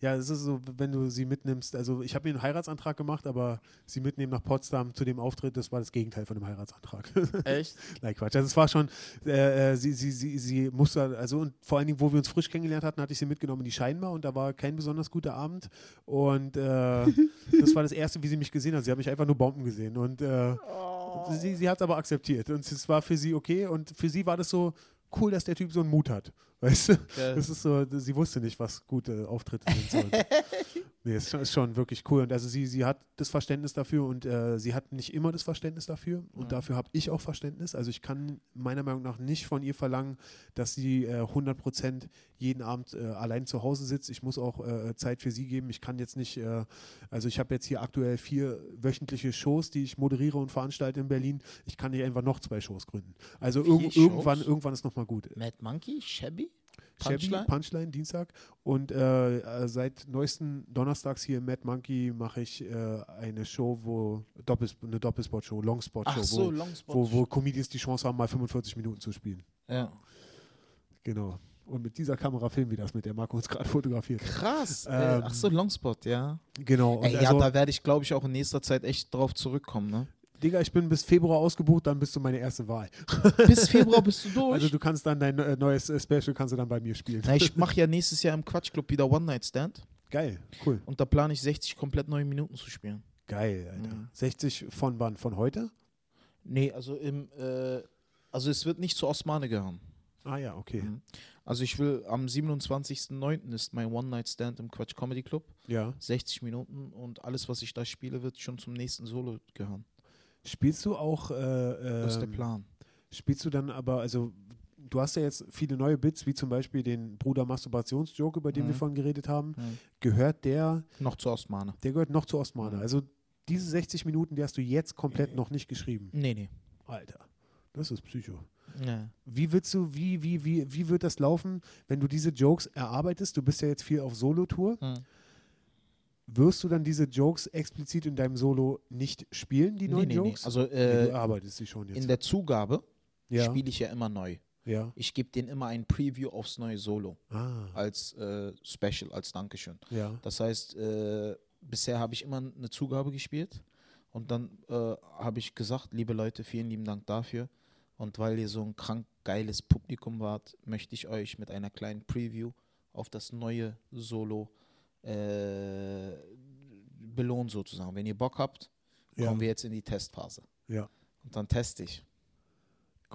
ja, es ist so, wenn du sie mitnimmst, also ich habe ihr einen Heiratsantrag gemacht, aber sie mitnehmen nach Potsdam zu dem Auftritt, das war das Gegenteil von dem Heiratsantrag. [LAUGHS] Echt? Nein, Quatsch. Also es war schon, äh, äh, sie, sie, sie, sie musste, also und vor allen Dingen, wo wir uns frisch kennengelernt hatten, hatte ich sie mitgenommen in die Scheinbar und da war kein besonders guter Abend. Und äh, [LAUGHS] das war das erste, wie sie mich gesehen hat. Sie hat mich einfach nur Bomben gesehen. Und äh, sie, sie hat es aber akzeptiert. Und es war für sie okay. Und für sie war das so cool, dass der Typ so einen Mut hat. Weißt du? Geil. Das ist so, sie wusste nicht, was gute Auftritte sind. [LAUGHS] Nee, ist schon- ist schon wirklich cool. Und also sie, sie hat das Verständnis dafür und äh, sie hat nicht immer das Verständnis dafür. Und Mhm. dafür habe ich auch Verständnis. Also ich kann meiner Meinung nach nicht von ihr verlangen, dass sie äh, 100% jeden Abend äh, allein zu Hause sitzt. Ich muss auch äh, Zeit für sie geben. Ich kann jetzt nicht, äh, also ich habe jetzt hier aktuell vier wöchentliche Shows, die ich moderiere und veranstalte in Berlin. Ich kann nicht einfach noch zwei Shows gründen. Also irg irgendwann, Shows? irgendwann ist nochmal gut. Mad Monkey? Shabby? Punchline? Punchline, Dienstag. Und äh, äh, seit neuesten Donnerstags hier im Mad Monkey mache ich äh, eine Show, wo Doppels eine Doppelspot-Show, Longspot-Show, so, wo, Longspot. wo, wo Comedians die Chance haben, mal 45 Minuten zu spielen. ja. Genau. Und mit dieser Kamera filmen wir das, mit der Marco uns gerade fotografiert. Krass. Ähm, äh, ach so, Longspot, ja. Genau. Und Ey, also, ja, da werde ich, glaube ich, auch in nächster Zeit echt drauf zurückkommen, ne? Digga, ich bin bis Februar ausgebucht, dann bist du meine erste Wahl. [LAUGHS] Bis Februar bist du durch. Also du kannst dann dein äh, neues äh, Special kannst du dann bei mir spielen. Na, ich [LAUGHS] mache ja nächstes Jahr im Quatschclub wieder One Night Stand Geil, cool. und da plane ich 60 komplett neue Minuten zu spielen. Geil, Alter. Mhm. 60 von wann? Von heute? Nee, also im, äh, also es wird nicht zu Osmane gehören. Ah ja, okay. Mhm. Also ich will am 27.09. ist mein One Night Stand im Quatsch Comedy Club. Ja. 60 Minuten und alles, was ich da spiele, wird schon zum nächsten Solo gehören. Spielst du auch, äh, Das ist der ähm, Plan. spielst du dann aber, also du hast ja jetzt viele neue Bits, wie zum Beispiel den Bruder Masturbationsjoke, über den wir Mhm. vorhin geredet haben. Mhm. Gehört der, Noch zu Osmane. der gehört noch zu Ostmane. Mhm. Also diese 60 Minuten, die hast du jetzt komplett noch nicht geschrieben. Nee, nee. Alter, das ist Psycho. Ja. Wie willst du, wie, wie, wie, wie wird das laufen, wenn du diese Jokes erarbeitest? Du bist ja jetzt viel auf Solo-Tour. Mhm. Wirst du dann diese Jokes explizit in deinem Solo nicht spielen, die neuen nee, nee. Jokes? Also Nee, du äh, erarbeitest sie schon jetzt. in der Zugabe ja, spiele ich ja immer neu. ja. Ich gebe denen immer ein Preview aufs neue Solo Ah, als äh, Special, als Dankeschön. ja. Das heißt, äh, bisher habe ich immer eine Zugabe gespielt und dann äh, habe ich gesagt, liebe Leute, vielen lieben Dank dafür. Und weil ihr so ein krank geiles Publikum wart, möchte ich euch mit einer kleinen Preview auf das neue Solo äh, belohnen sozusagen. Wenn ihr Bock habt, Ja. kommen wir jetzt in die Testphase. Ja. Und dann teste ich.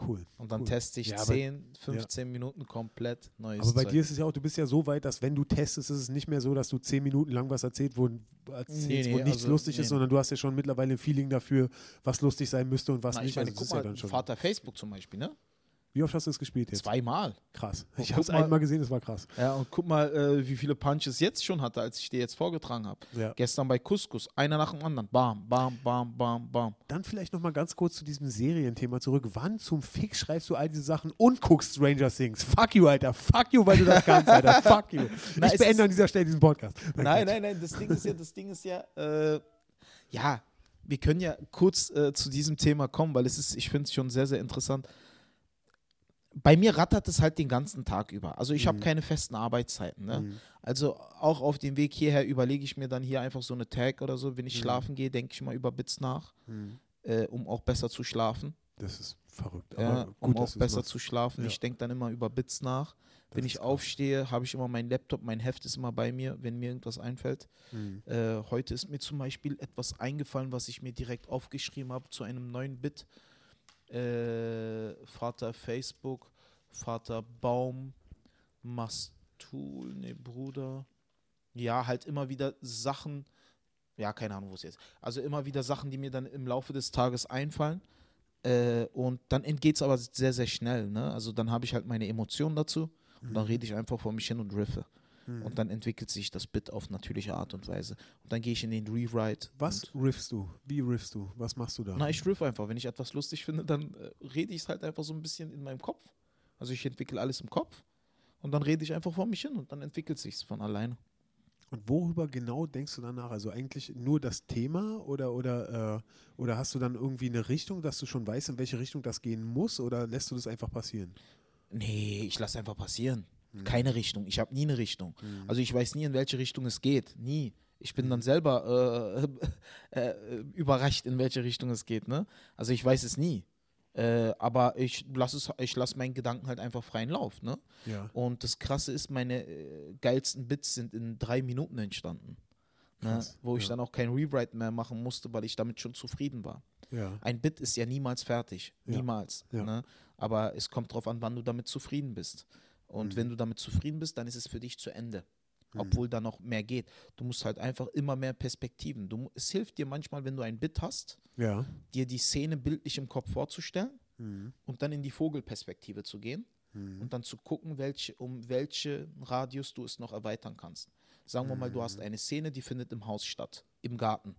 Cool. Und dann Cool. teste ich Ja, aber- 10, 15 Minuten komplett neues Aber bei Zeug. dir ist es ja auch, du bist ja so weit, dass wenn du testest, ist es nicht mehr so, dass du zehn Minuten lang was erzählt, wo, erzählst, Nee, wo nee, nichts also, lustig nee. ist, sondern du hast ja schon mittlerweile ein Feeling dafür, was lustig sein müsste und was Na, nicht. ich meine, also das guck ist ja mal, dann schon. Vater Facebook zum Beispiel, ne? Wie oft hast du es gespielt jetzt? Zweimal. Krass. Und Ich habe es mal- einmal gesehen, das war krass. Ja, und guck mal, äh, wie viele Punches jetzt schon hatte, als ich dir jetzt vorgetragen habe. Ja. Gestern bei Couscous, einer nach dem anderen. Bam, bam, bam, bam, bam. Dann vielleicht nochmal ganz kurz zu diesem Serienthema zurück. Wann zum Fick schreibst du all diese Sachen und guckst Stranger Things? Fuck you, Alter. Fuck you, weil du das kannst, Alter. [LAUGHS] Fuck you. Na, ich beende an dieser Stelle diesen Podcast. Nein, nein, nein, das Ding ist ja, das Ding ist ja, äh, ja, wir können ja kurz äh, zu diesem Thema kommen, weil es ist, ich finde es schon sehr, sehr interessant. Bei mir rattert es halt den ganzen Tag über. Also ich habe Mhm. keine festen Arbeitszeiten. Ne? Mhm. Also auch auf dem Weg hierher überlege ich mir dann hier einfach so eine Tag oder so. Wenn ich Mhm. schlafen gehe, denke ich mal über Bits nach, Mhm. äh, um auch besser zu schlafen. Das ist verrückt. Ja, Aber um gut, auch besser machst. zu schlafen. Ja. Ich denke dann immer über Bits nach. Wenn Das ich ist krass. aufstehe, habe ich immer meinen Laptop, mein Heft ist immer bei mir, wenn mir irgendwas einfällt. Mhm. Äh, heute ist mir zum Beispiel etwas eingefallen, was ich mir direkt aufgeschrieben habe zu einem neuen Bit. Äh, Vater Facebook, Vater Baum, Mastul, ne Bruder. Ja, halt immer wieder Sachen, ja, keine Ahnung, wo es jetzt. Also immer wieder Sachen, die mir dann im Laufe des Tages einfallen. Äh, und dann entgeht es aber sehr, sehr schnell. Ne? Also dann habe ich halt meine Emotionen dazu und dann rede ich einfach vor mich hin und riffe. Mhm. Und dann entwickelt sich das Bit auf natürliche Art und Weise. Und dann gehe ich in den Rewrite. Was riffst du? Wie riffst du? Was machst du da? na, ich riff einfach. Wenn ich etwas lustig finde, dann äh, rede ich es halt einfach so ein bisschen in meinem Kopf. Also ich entwickle alles im Kopf und dann rede ich einfach vor mich hin und dann entwickelt sich es von alleine. Und worüber genau denkst du danach? Also eigentlich nur das Thema oder, oder, äh, oder hast du dann irgendwie eine Richtung, dass du schon weißt, in welche Richtung das gehen muss oder lässt du das einfach passieren? Nee, ich lasse einfach passieren. Mhm. Keine Richtung. Ich habe nie eine Richtung. Also ich weiß nie, in welche Richtung es geht. Nie. Ich bin Mhm. dann selber [LAUGHS] äh, äh, überrascht, in welche Richtung es geht. Ne? Also ich weiß es nie. Äh, aber ich lasse ich lasse meinen Gedanken halt einfach freien Lauf. Ne? Ja. Und das Krasse ist, meine äh, geilsten Bits sind in drei Minuten entstanden. Ne? Wo ich ja. dann auch kein Rewrite mehr machen musste, weil ich damit schon zufrieden war. Ja. Ein Bit ist ja niemals fertig. Niemals. Ne? Aber es kommt darauf an, wann du damit zufrieden bist. Und Mhm. wenn du damit zufrieden bist, dann ist es für dich zu Ende. Mhm. Obwohl da noch mehr geht. Du musst halt einfach immer mehr Perspektiven. Du, es hilft dir manchmal, wenn du ein Bit hast, Ja. dir die Szene bildlich im Kopf vorzustellen Mhm. und dann in die Vogelperspektive zu gehen Mhm. und dann zu gucken, welche, um welchen Radius du es noch erweitern kannst. Sagen wir mal, du Mhm. hast eine Szene, die findet im Haus statt, im Garten.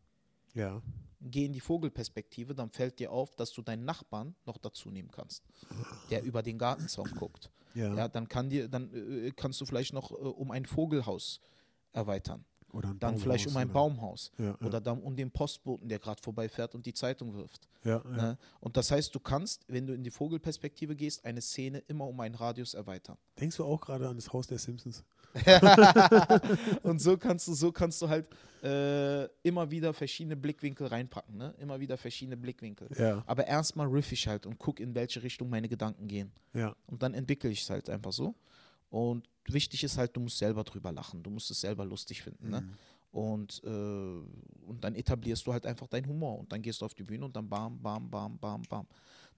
Ja. Geh in die Vogelperspektive, dann fällt dir auf, dass du deinen Nachbarn noch dazu nehmen kannst, der [LAUGHS] über den Gartenzaun guckt. Ja. ja, dann kann dir, dann äh, kannst du vielleicht noch äh, um ein Vogelhaus erweitern. Oder ein Dann vielleicht um ein oder- Baumhaus. Ja, ja, Oder dann um den Postboten, der gerade vorbeifährt und die Zeitung wirft. ja, ja. Ne? Und das heißt, du kannst, wenn du in die Vogelperspektive gehst, eine Szene immer um einen Radius erweitern. Denkst du auch gerade an das Haus der Simpsons? [LAUGHS] und so kannst du, so kannst du halt äh, immer wieder verschiedene Blickwinkel reinpacken, ne? Immer wieder verschiedene Blickwinkel. Ja, Aber erstmal riff ich halt und guck, in welche Richtung meine Gedanken gehen. ja. Und dann entwickle ich es halt einfach so. Und wichtig ist halt, du musst selber drüber lachen. Du musst es selber lustig finden. Ne? Mhm. Und, äh, und dann etablierst du halt einfach deinen Humor. Und dann gehst du auf die Bühne und dann bam, bam, bam, bam, bam.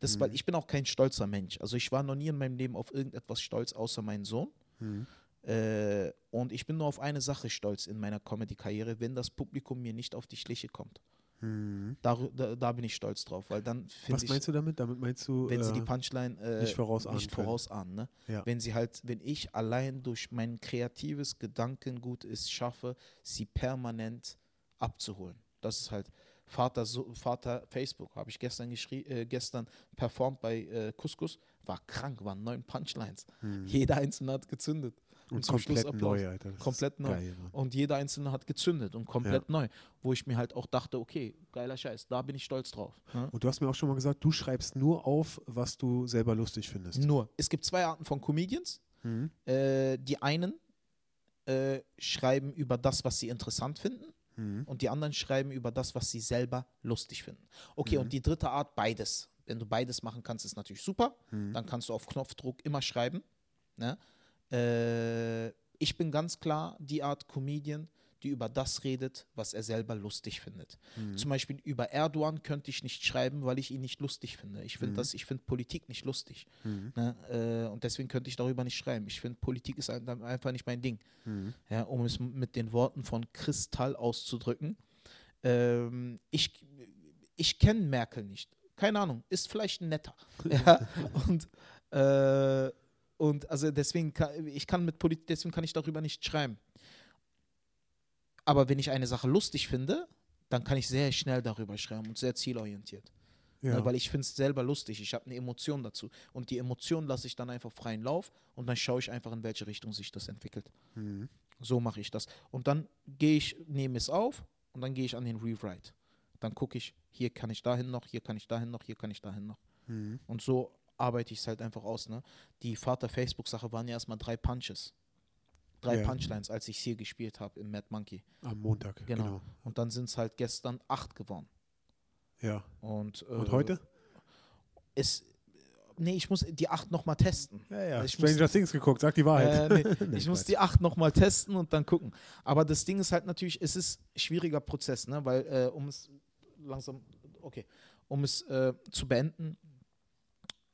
Das ist, weil ich bin auch kein stolzer Mensch. Also ich war noch nie in meinem Leben auf irgendetwas stolz, außer meinen Sohn. Mhm. Äh, und ich bin nur auf eine Sache stolz in meiner Comedy-Karriere, wenn das Publikum mir nicht auf die Schliche kommt. Mhm. Da, da, da bin ich stolz drauf, weil dann finde Was ich, meinst du damit? Damit meinst du, wenn sie die äh, Punchline äh, nicht vorausahnen nicht vorausahnen ne? Ja. Wenn sie halt, wenn ich allein durch mein kreatives Gedankengut es schaffe, sie permanent abzuholen. Das ist halt Vater, so, Vater Facebook, habe ich gestern geschrie äh, gestern performt bei äh, Couscous, war krank, waren neun Punchlines. Mhm. Jeder einzelne hat gezündet. Und zum Schluss komplett Applaus. neu, Alter. Das Komplett neu. Geil. Und jeder einzelne hat gezündet und komplett neu. Wo ich mir halt auch dachte, okay, geiler Scheiß, da bin ich stolz drauf. ne? Und du hast mir auch schon mal gesagt, du schreibst nur auf, was du selber lustig findest. Nur, es gibt zwei Arten von Comedians. Mhm. Äh, die einen äh, schreiben über das, was sie interessant finden. Mhm. Und die anderen schreiben über das, was sie selber lustig finden. Okay, Mhm. und die dritte Art, beides. Wenn du beides machen kannst, ist natürlich super. Mhm. Dann kannst du auf Knopfdruck immer schreiben. Ne? Äh, ich bin ganz klar die Art Comedian, die über das redet, was er selber lustig findet. Mhm. Zum Beispiel über Erdogan könnte ich nicht schreiben, weil ich ihn nicht lustig finde. Ich finde Mhm. das, ich finde Politik nicht lustig. Mhm. Ne? Äh, und deswegen könnte ich darüber nicht schreiben. Ich finde, Politik ist ein- einfach nicht mein Ding. Mhm. Ja, um es mit den Worten von Kristall auszudrücken. Ähm, ich ich kenne Merkel nicht. Keine Ahnung, ist vielleicht netter. [LAUGHS] ja, und, äh, und also deswegen kann, ich kann mit Politik, deswegen kann ich darüber nicht schreiben. Aber wenn ich eine Sache lustig finde, dann kann ich sehr schnell darüber schreiben und sehr zielorientiert. Ja. Ne, weil ich finde es selber lustig. Ich habe eine Emotion dazu. Und die Emotion lasse ich dann einfach freien Lauf und dann schaue ich einfach, in welche Richtung sich das entwickelt. Mhm. So mache ich das. Und dann gehe ich, nehme es auf und dann gehe ich an den Rewrite. Dann gucke ich, hier kann ich dahin noch, hier kann ich dahin noch, hier kann ich dahin noch. Mhm. Und so arbeite ich es halt einfach aus. Ne? Die Vater-Facebook-Sache waren ja erstmal drei Punches. Drei Ja. Punchlines, als ich hier gespielt habe im Mad Monkey. Am Montag. Genau. Genau. Und dann sind es halt gestern acht geworden. Ja. Und, äh, Und heute? Ist, nee, ich muss die acht nochmal testen. Ja, ja. Ich muss- Stranger Things geguckt, sag die Wahrheit. Äh, nee, [LAUGHS] Nee, ich muss die acht nochmal testen und dann gucken. Aber das Ding ist halt natürlich, es ist ein schwieriger Prozess, ne? weil äh, um es langsam, okay, um es äh, zu beenden,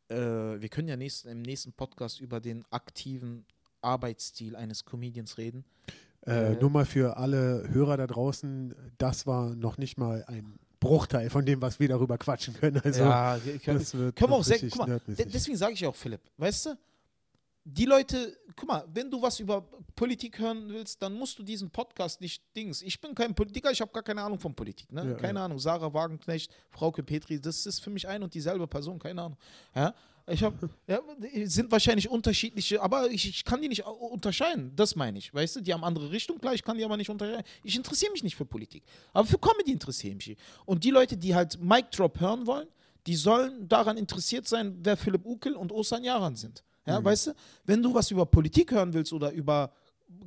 äh, wir können ja nächst, im nächsten Podcast über den aktiven Arbeitsstil eines Comedians reden. Äh, Äh, nur mal für alle Hörer da draußen, das war noch nicht mal ein Bruchteil von dem, was wir darüber quatschen können. Also ja, das wird können wir auch sehr, guck mal, deswegen sage ich auch, Philipp, weißt du, die Leute, guck mal, wenn du was über Politik hören willst, dann musst du diesen Podcast nicht Dings. Ich bin kein Politiker, ich habe gar keine Ahnung von Politik. Ne? Ja, keine ja. Ahnung, Sarah Wagenknecht, Frauke Petri, das ist für mich ein und dieselbe Person, keine Ahnung. [LAUGHS] Ja? Ich habe, ja, sind wahrscheinlich unterschiedliche, aber ich, ich kann die nicht unterscheiden. Das meine ich. Weißt du, die haben andere Richtung, klar, ich kann die aber nicht unterscheiden. Ich interessiere mich nicht für Politik. Aber für Comedy interessiere ich mich. Und die Leute, die halt Mic Drop hören wollen, die sollen daran interessiert sein, wer Philipp Ukel und Osan Yaran sind. Ja, weißt du, wenn du was über Politik hören willst oder über,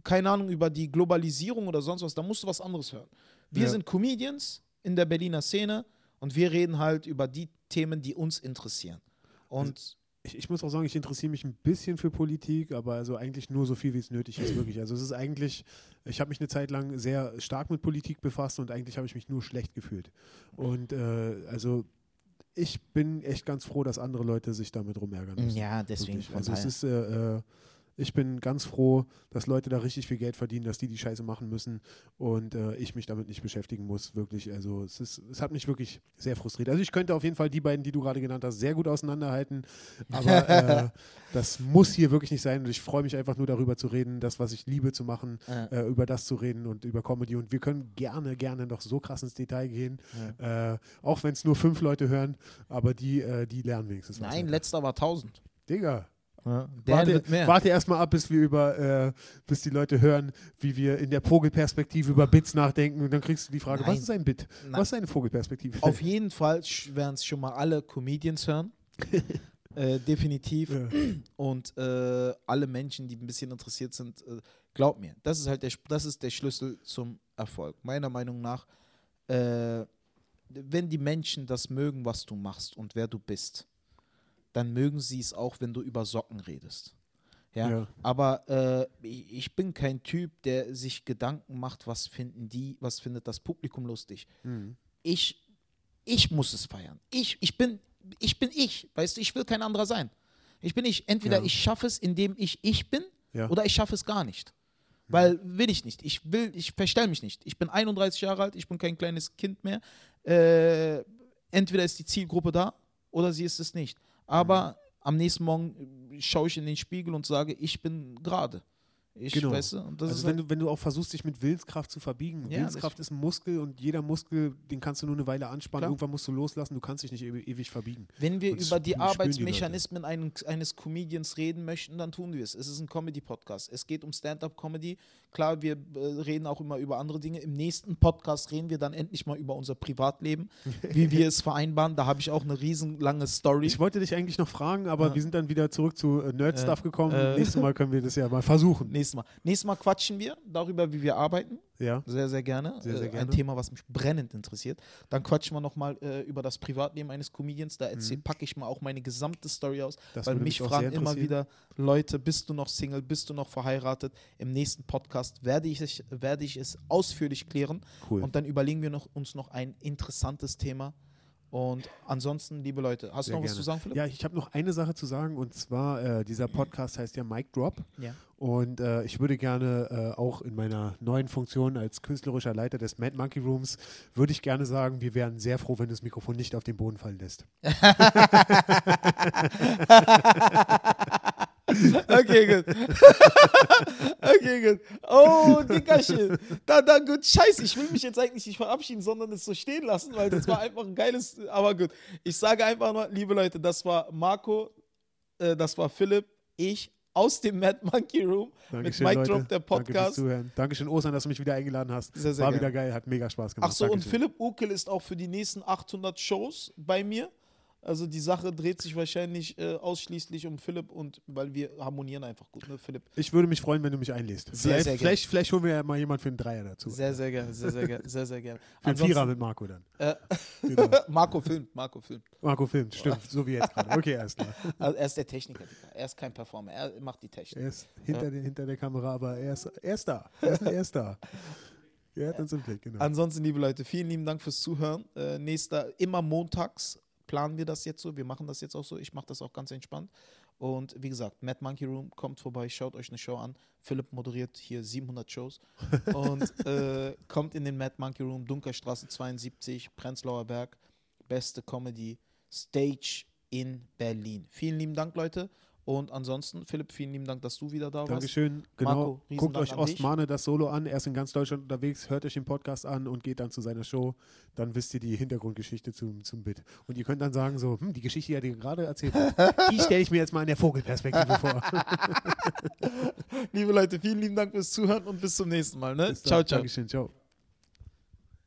keine Ahnung, über die Globalisierung oder sonst was, dann musst du was anderes hören. Wir Ja. sind Comedians in der Berliner Szene und wir reden halt über die Themen, die uns interessieren. Und ich, ich muss auch sagen, ich interessiere mich ein bisschen für Politik, aber also eigentlich nur so viel, wie es nötig ist, wirklich. Also es ist eigentlich, ich habe mich eine Zeit lang sehr stark mit Politik befasst und eigentlich habe ich mich nur schlecht gefühlt. Und äh, also ich bin echt ganz froh, dass andere Leute sich damit rumärgern müssen. ja, deswegen. Also es ist, äh, äh, ich bin ganz froh, dass Leute da richtig viel Geld verdienen, dass die die Scheiße machen müssen und äh, ich mich damit nicht beschäftigen muss, wirklich. Also es, ist, es hat mich wirklich sehr frustriert. Also ich könnte auf jeden Fall die beiden, die du gerade genannt hast, sehr gut auseinanderhalten, aber [LAUGHS] äh, das muss hier wirklich nicht sein und ich freue mich einfach nur darüber zu reden, das, was ich liebe zu machen, Ja. äh, über das zu reden und über Comedy und wir können gerne, gerne noch so krass ins Detail gehen, äh, auch wenn es nur fünf Leute hören, aber die, äh, die lernen wenigstens was. Nein, letzter war 1000. Digga, Ja, Warte, warte erstmal ab, bis wir über, äh, bis die Leute hören, wie wir in der Vogelperspektive über Bits nachdenken und dann kriegst du die Frage, Nein. was ist ein Bit? Nein. Was ist eine Vogelperspektive? Auf jeden Fall werden es schon mal alle Comedians hören. [LAUGHS] äh, definitiv. Ja. Und äh, alle Menschen, die ein bisschen interessiert sind, äh, glaub mir, das ist halt der, das ist der Schlüssel zum Erfolg. Meiner Meinung nach, äh, wenn die Menschen das mögen, was du machst und wer du bist, dann mögen sie es auch, wenn du über Socken redest. Ja, Ja. aber äh, ich bin kein Typ, der sich Gedanken macht, was finden die, was findet das Publikum lustig Mhm. ich, ich muss es feiern. Ich, ich bin, ich bin ich, weißt du, ich will kein anderer sein. Ich bin ich. Entweder Ja. ich schaffe es, indem ich ich bin, Ja. oder ich schaffe es gar nicht. Weil will ich nicht. Ich will, ich verstell mich nicht. Ich bin 31 Jahre alt, ich bin kein kleines Kind mehr. Äh, entweder ist die Zielgruppe da oder sie ist es nicht. Aber am nächsten Morgen äh, schaue ich in den Spiegel und sage, ich bin gerade. Ich, Genau. weißt du, also wenn, halt, du, wenn du auch versuchst, dich mit Willenskraft zu verbiegen. Ja, Willenskraft ist ein Muskel und jeder Muskel, den kannst du nur eine Weile anspannen. Klar. Irgendwann musst du loslassen, du kannst dich nicht ewi- ewig verbiegen. Wenn wir Und über die die Arbeitsmechanismen eines, eines Comedians reden möchten, dann tun wir es. Es ist ein Comedy-Podcast. Es geht um Stand-up-Comedy. Klar, wir äh, reden auch immer über andere Dinge. Im nächsten Podcast reden wir dann endlich mal über unser Privatleben, [LAUGHS] wie wir es vereinbaren. Da habe ich auch eine riesenlange Story. Ich wollte dich eigentlich noch fragen, aber Ja. wir sind dann wieder zurück zu äh, Nerd-Stuff gekommen. äh. Nächstes Mal können wir das ja mal versuchen. Nächstes Mal. Nächstes Mal quatschen wir darüber, wie wir arbeiten. Ja. Sehr, sehr gerne. Sehr, sehr äh, gerne. Ein Thema, was mich brennend interessiert. Dann quatschen wir nochmal äh, über das Privatleben eines Comedians. Da erzähl, packe ich mal auch meine gesamte Story aus. Mhm. Das weil mich fragen immer wieder Leute, bist du noch Single, bist du noch verheiratet? Im nächsten Podcast werde ich es, werde ich es ausführlich klären. Cool. Und dann überlegen wir noch, uns noch ein interessantes Thema. Und ansonsten, liebe Leute, hast du noch was gerne. zu sagen, Philipp? Ja, ich habe noch eine Sache zu sagen und zwar, äh, dieser Podcast heißt ja Mic Drop Ja. und äh, ich würde gerne äh, auch in meiner neuen Funktion als künstlerischer Leiter des Mad Monkey Rooms, würde ich gerne sagen, wir wären sehr froh, wenn das Mikrofon nicht auf den Boden fallen lässt. [LAUGHS] [LAUGHS] Okay, gut. [LAUGHS] okay, gut. Oh, Dickerchen. Da, da, gut. Scheiße, ich will mich jetzt eigentlich nicht verabschieden, sondern es so stehen lassen, weil das war einfach ein geiles. Aber gut. Ich sage einfach nur, liebe Leute, das war Marco, äh, das war Philipp, ich aus dem Mad Monkey Room Dankeschön, mit Mike Leute. Drop, der Danke fürs Podcast. Zuhören. Dankeschön, Ostern, dass du mich wieder eingeladen hast. Sehr, sehr War gerne. wieder geil, hat mega Spaß gemacht. Ach so, und Dankeschön. Philipp Ukel ist auch für die nächsten 800 Shows bei mir. Also die Sache dreht sich wahrscheinlich äh, ausschließlich um Philipp und weil wir harmonieren einfach gut, ne, Philipp? Ich würde mich freuen, wenn du mich einlädst. Sehr, vielleicht, sehr gerne. vielleicht, vielleicht holen wir ja mal jemanden für einen Dreier dazu. Sehr, sehr gerne, sehr, sehr gerne, sehr, sehr gerne. [LAUGHS] für einen Vierer mit Marco dann. Äh, [LAUGHS] Genau. [LAUGHS] Marco filmt, Marco filmt. Marco filmt, stimmt, so wie jetzt gerade. Okay, alles klar. Also er ist der Techniker, er ist kein Performer, er macht die Technik. Er ist hinter, den, hinter der Kamera, aber er ist, er ist da. Er ist, er ist da. Hat uns im Blick, genau. Ansonsten, liebe Leute, vielen lieben Dank fürs Zuhören. Äh, nächster, immer montags planen wir das jetzt so. Wir machen das jetzt auch so. Ich mache das auch ganz entspannt. Und wie gesagt, Mad Monkey Room, kommt vorbei, schaut euch eine Show an. Philipp moderiert hier 700 Shows. Und [LAUGHS] äh, kommt in den Mad Monkey Room, Dunkerstraße 72, Prenzlauer Berg. Beste Comedy Stage in Berlin. Vielen lieben Dank, Leute. Und ansonsten, Philipp, vielen lieben Dank, dass du wieder da warst. Dankeschön. Genau. Marco, Guckt Dank euch. Ostmane das Solo an. Er ist in ganz Deutschland unterwegs. Hört euch den Podcast an und geht dann zu seiner Show. Dann wisst ihr die Hintergrundgeschichte zum, zum Bit. Und ihr könnt dann sagen so, hm, die Geschichte, die er dir gerade erzählt hat, [LAUGHS] die stelle ich mir jetzt mal in der Vogelperspektive vor. [LAUGHS] Liebe Leute, vielen lieben Dank fürs Zuhören und bis zum nächsten Mal. Ne? Ciao, ciao. Dankeschön. Ciao.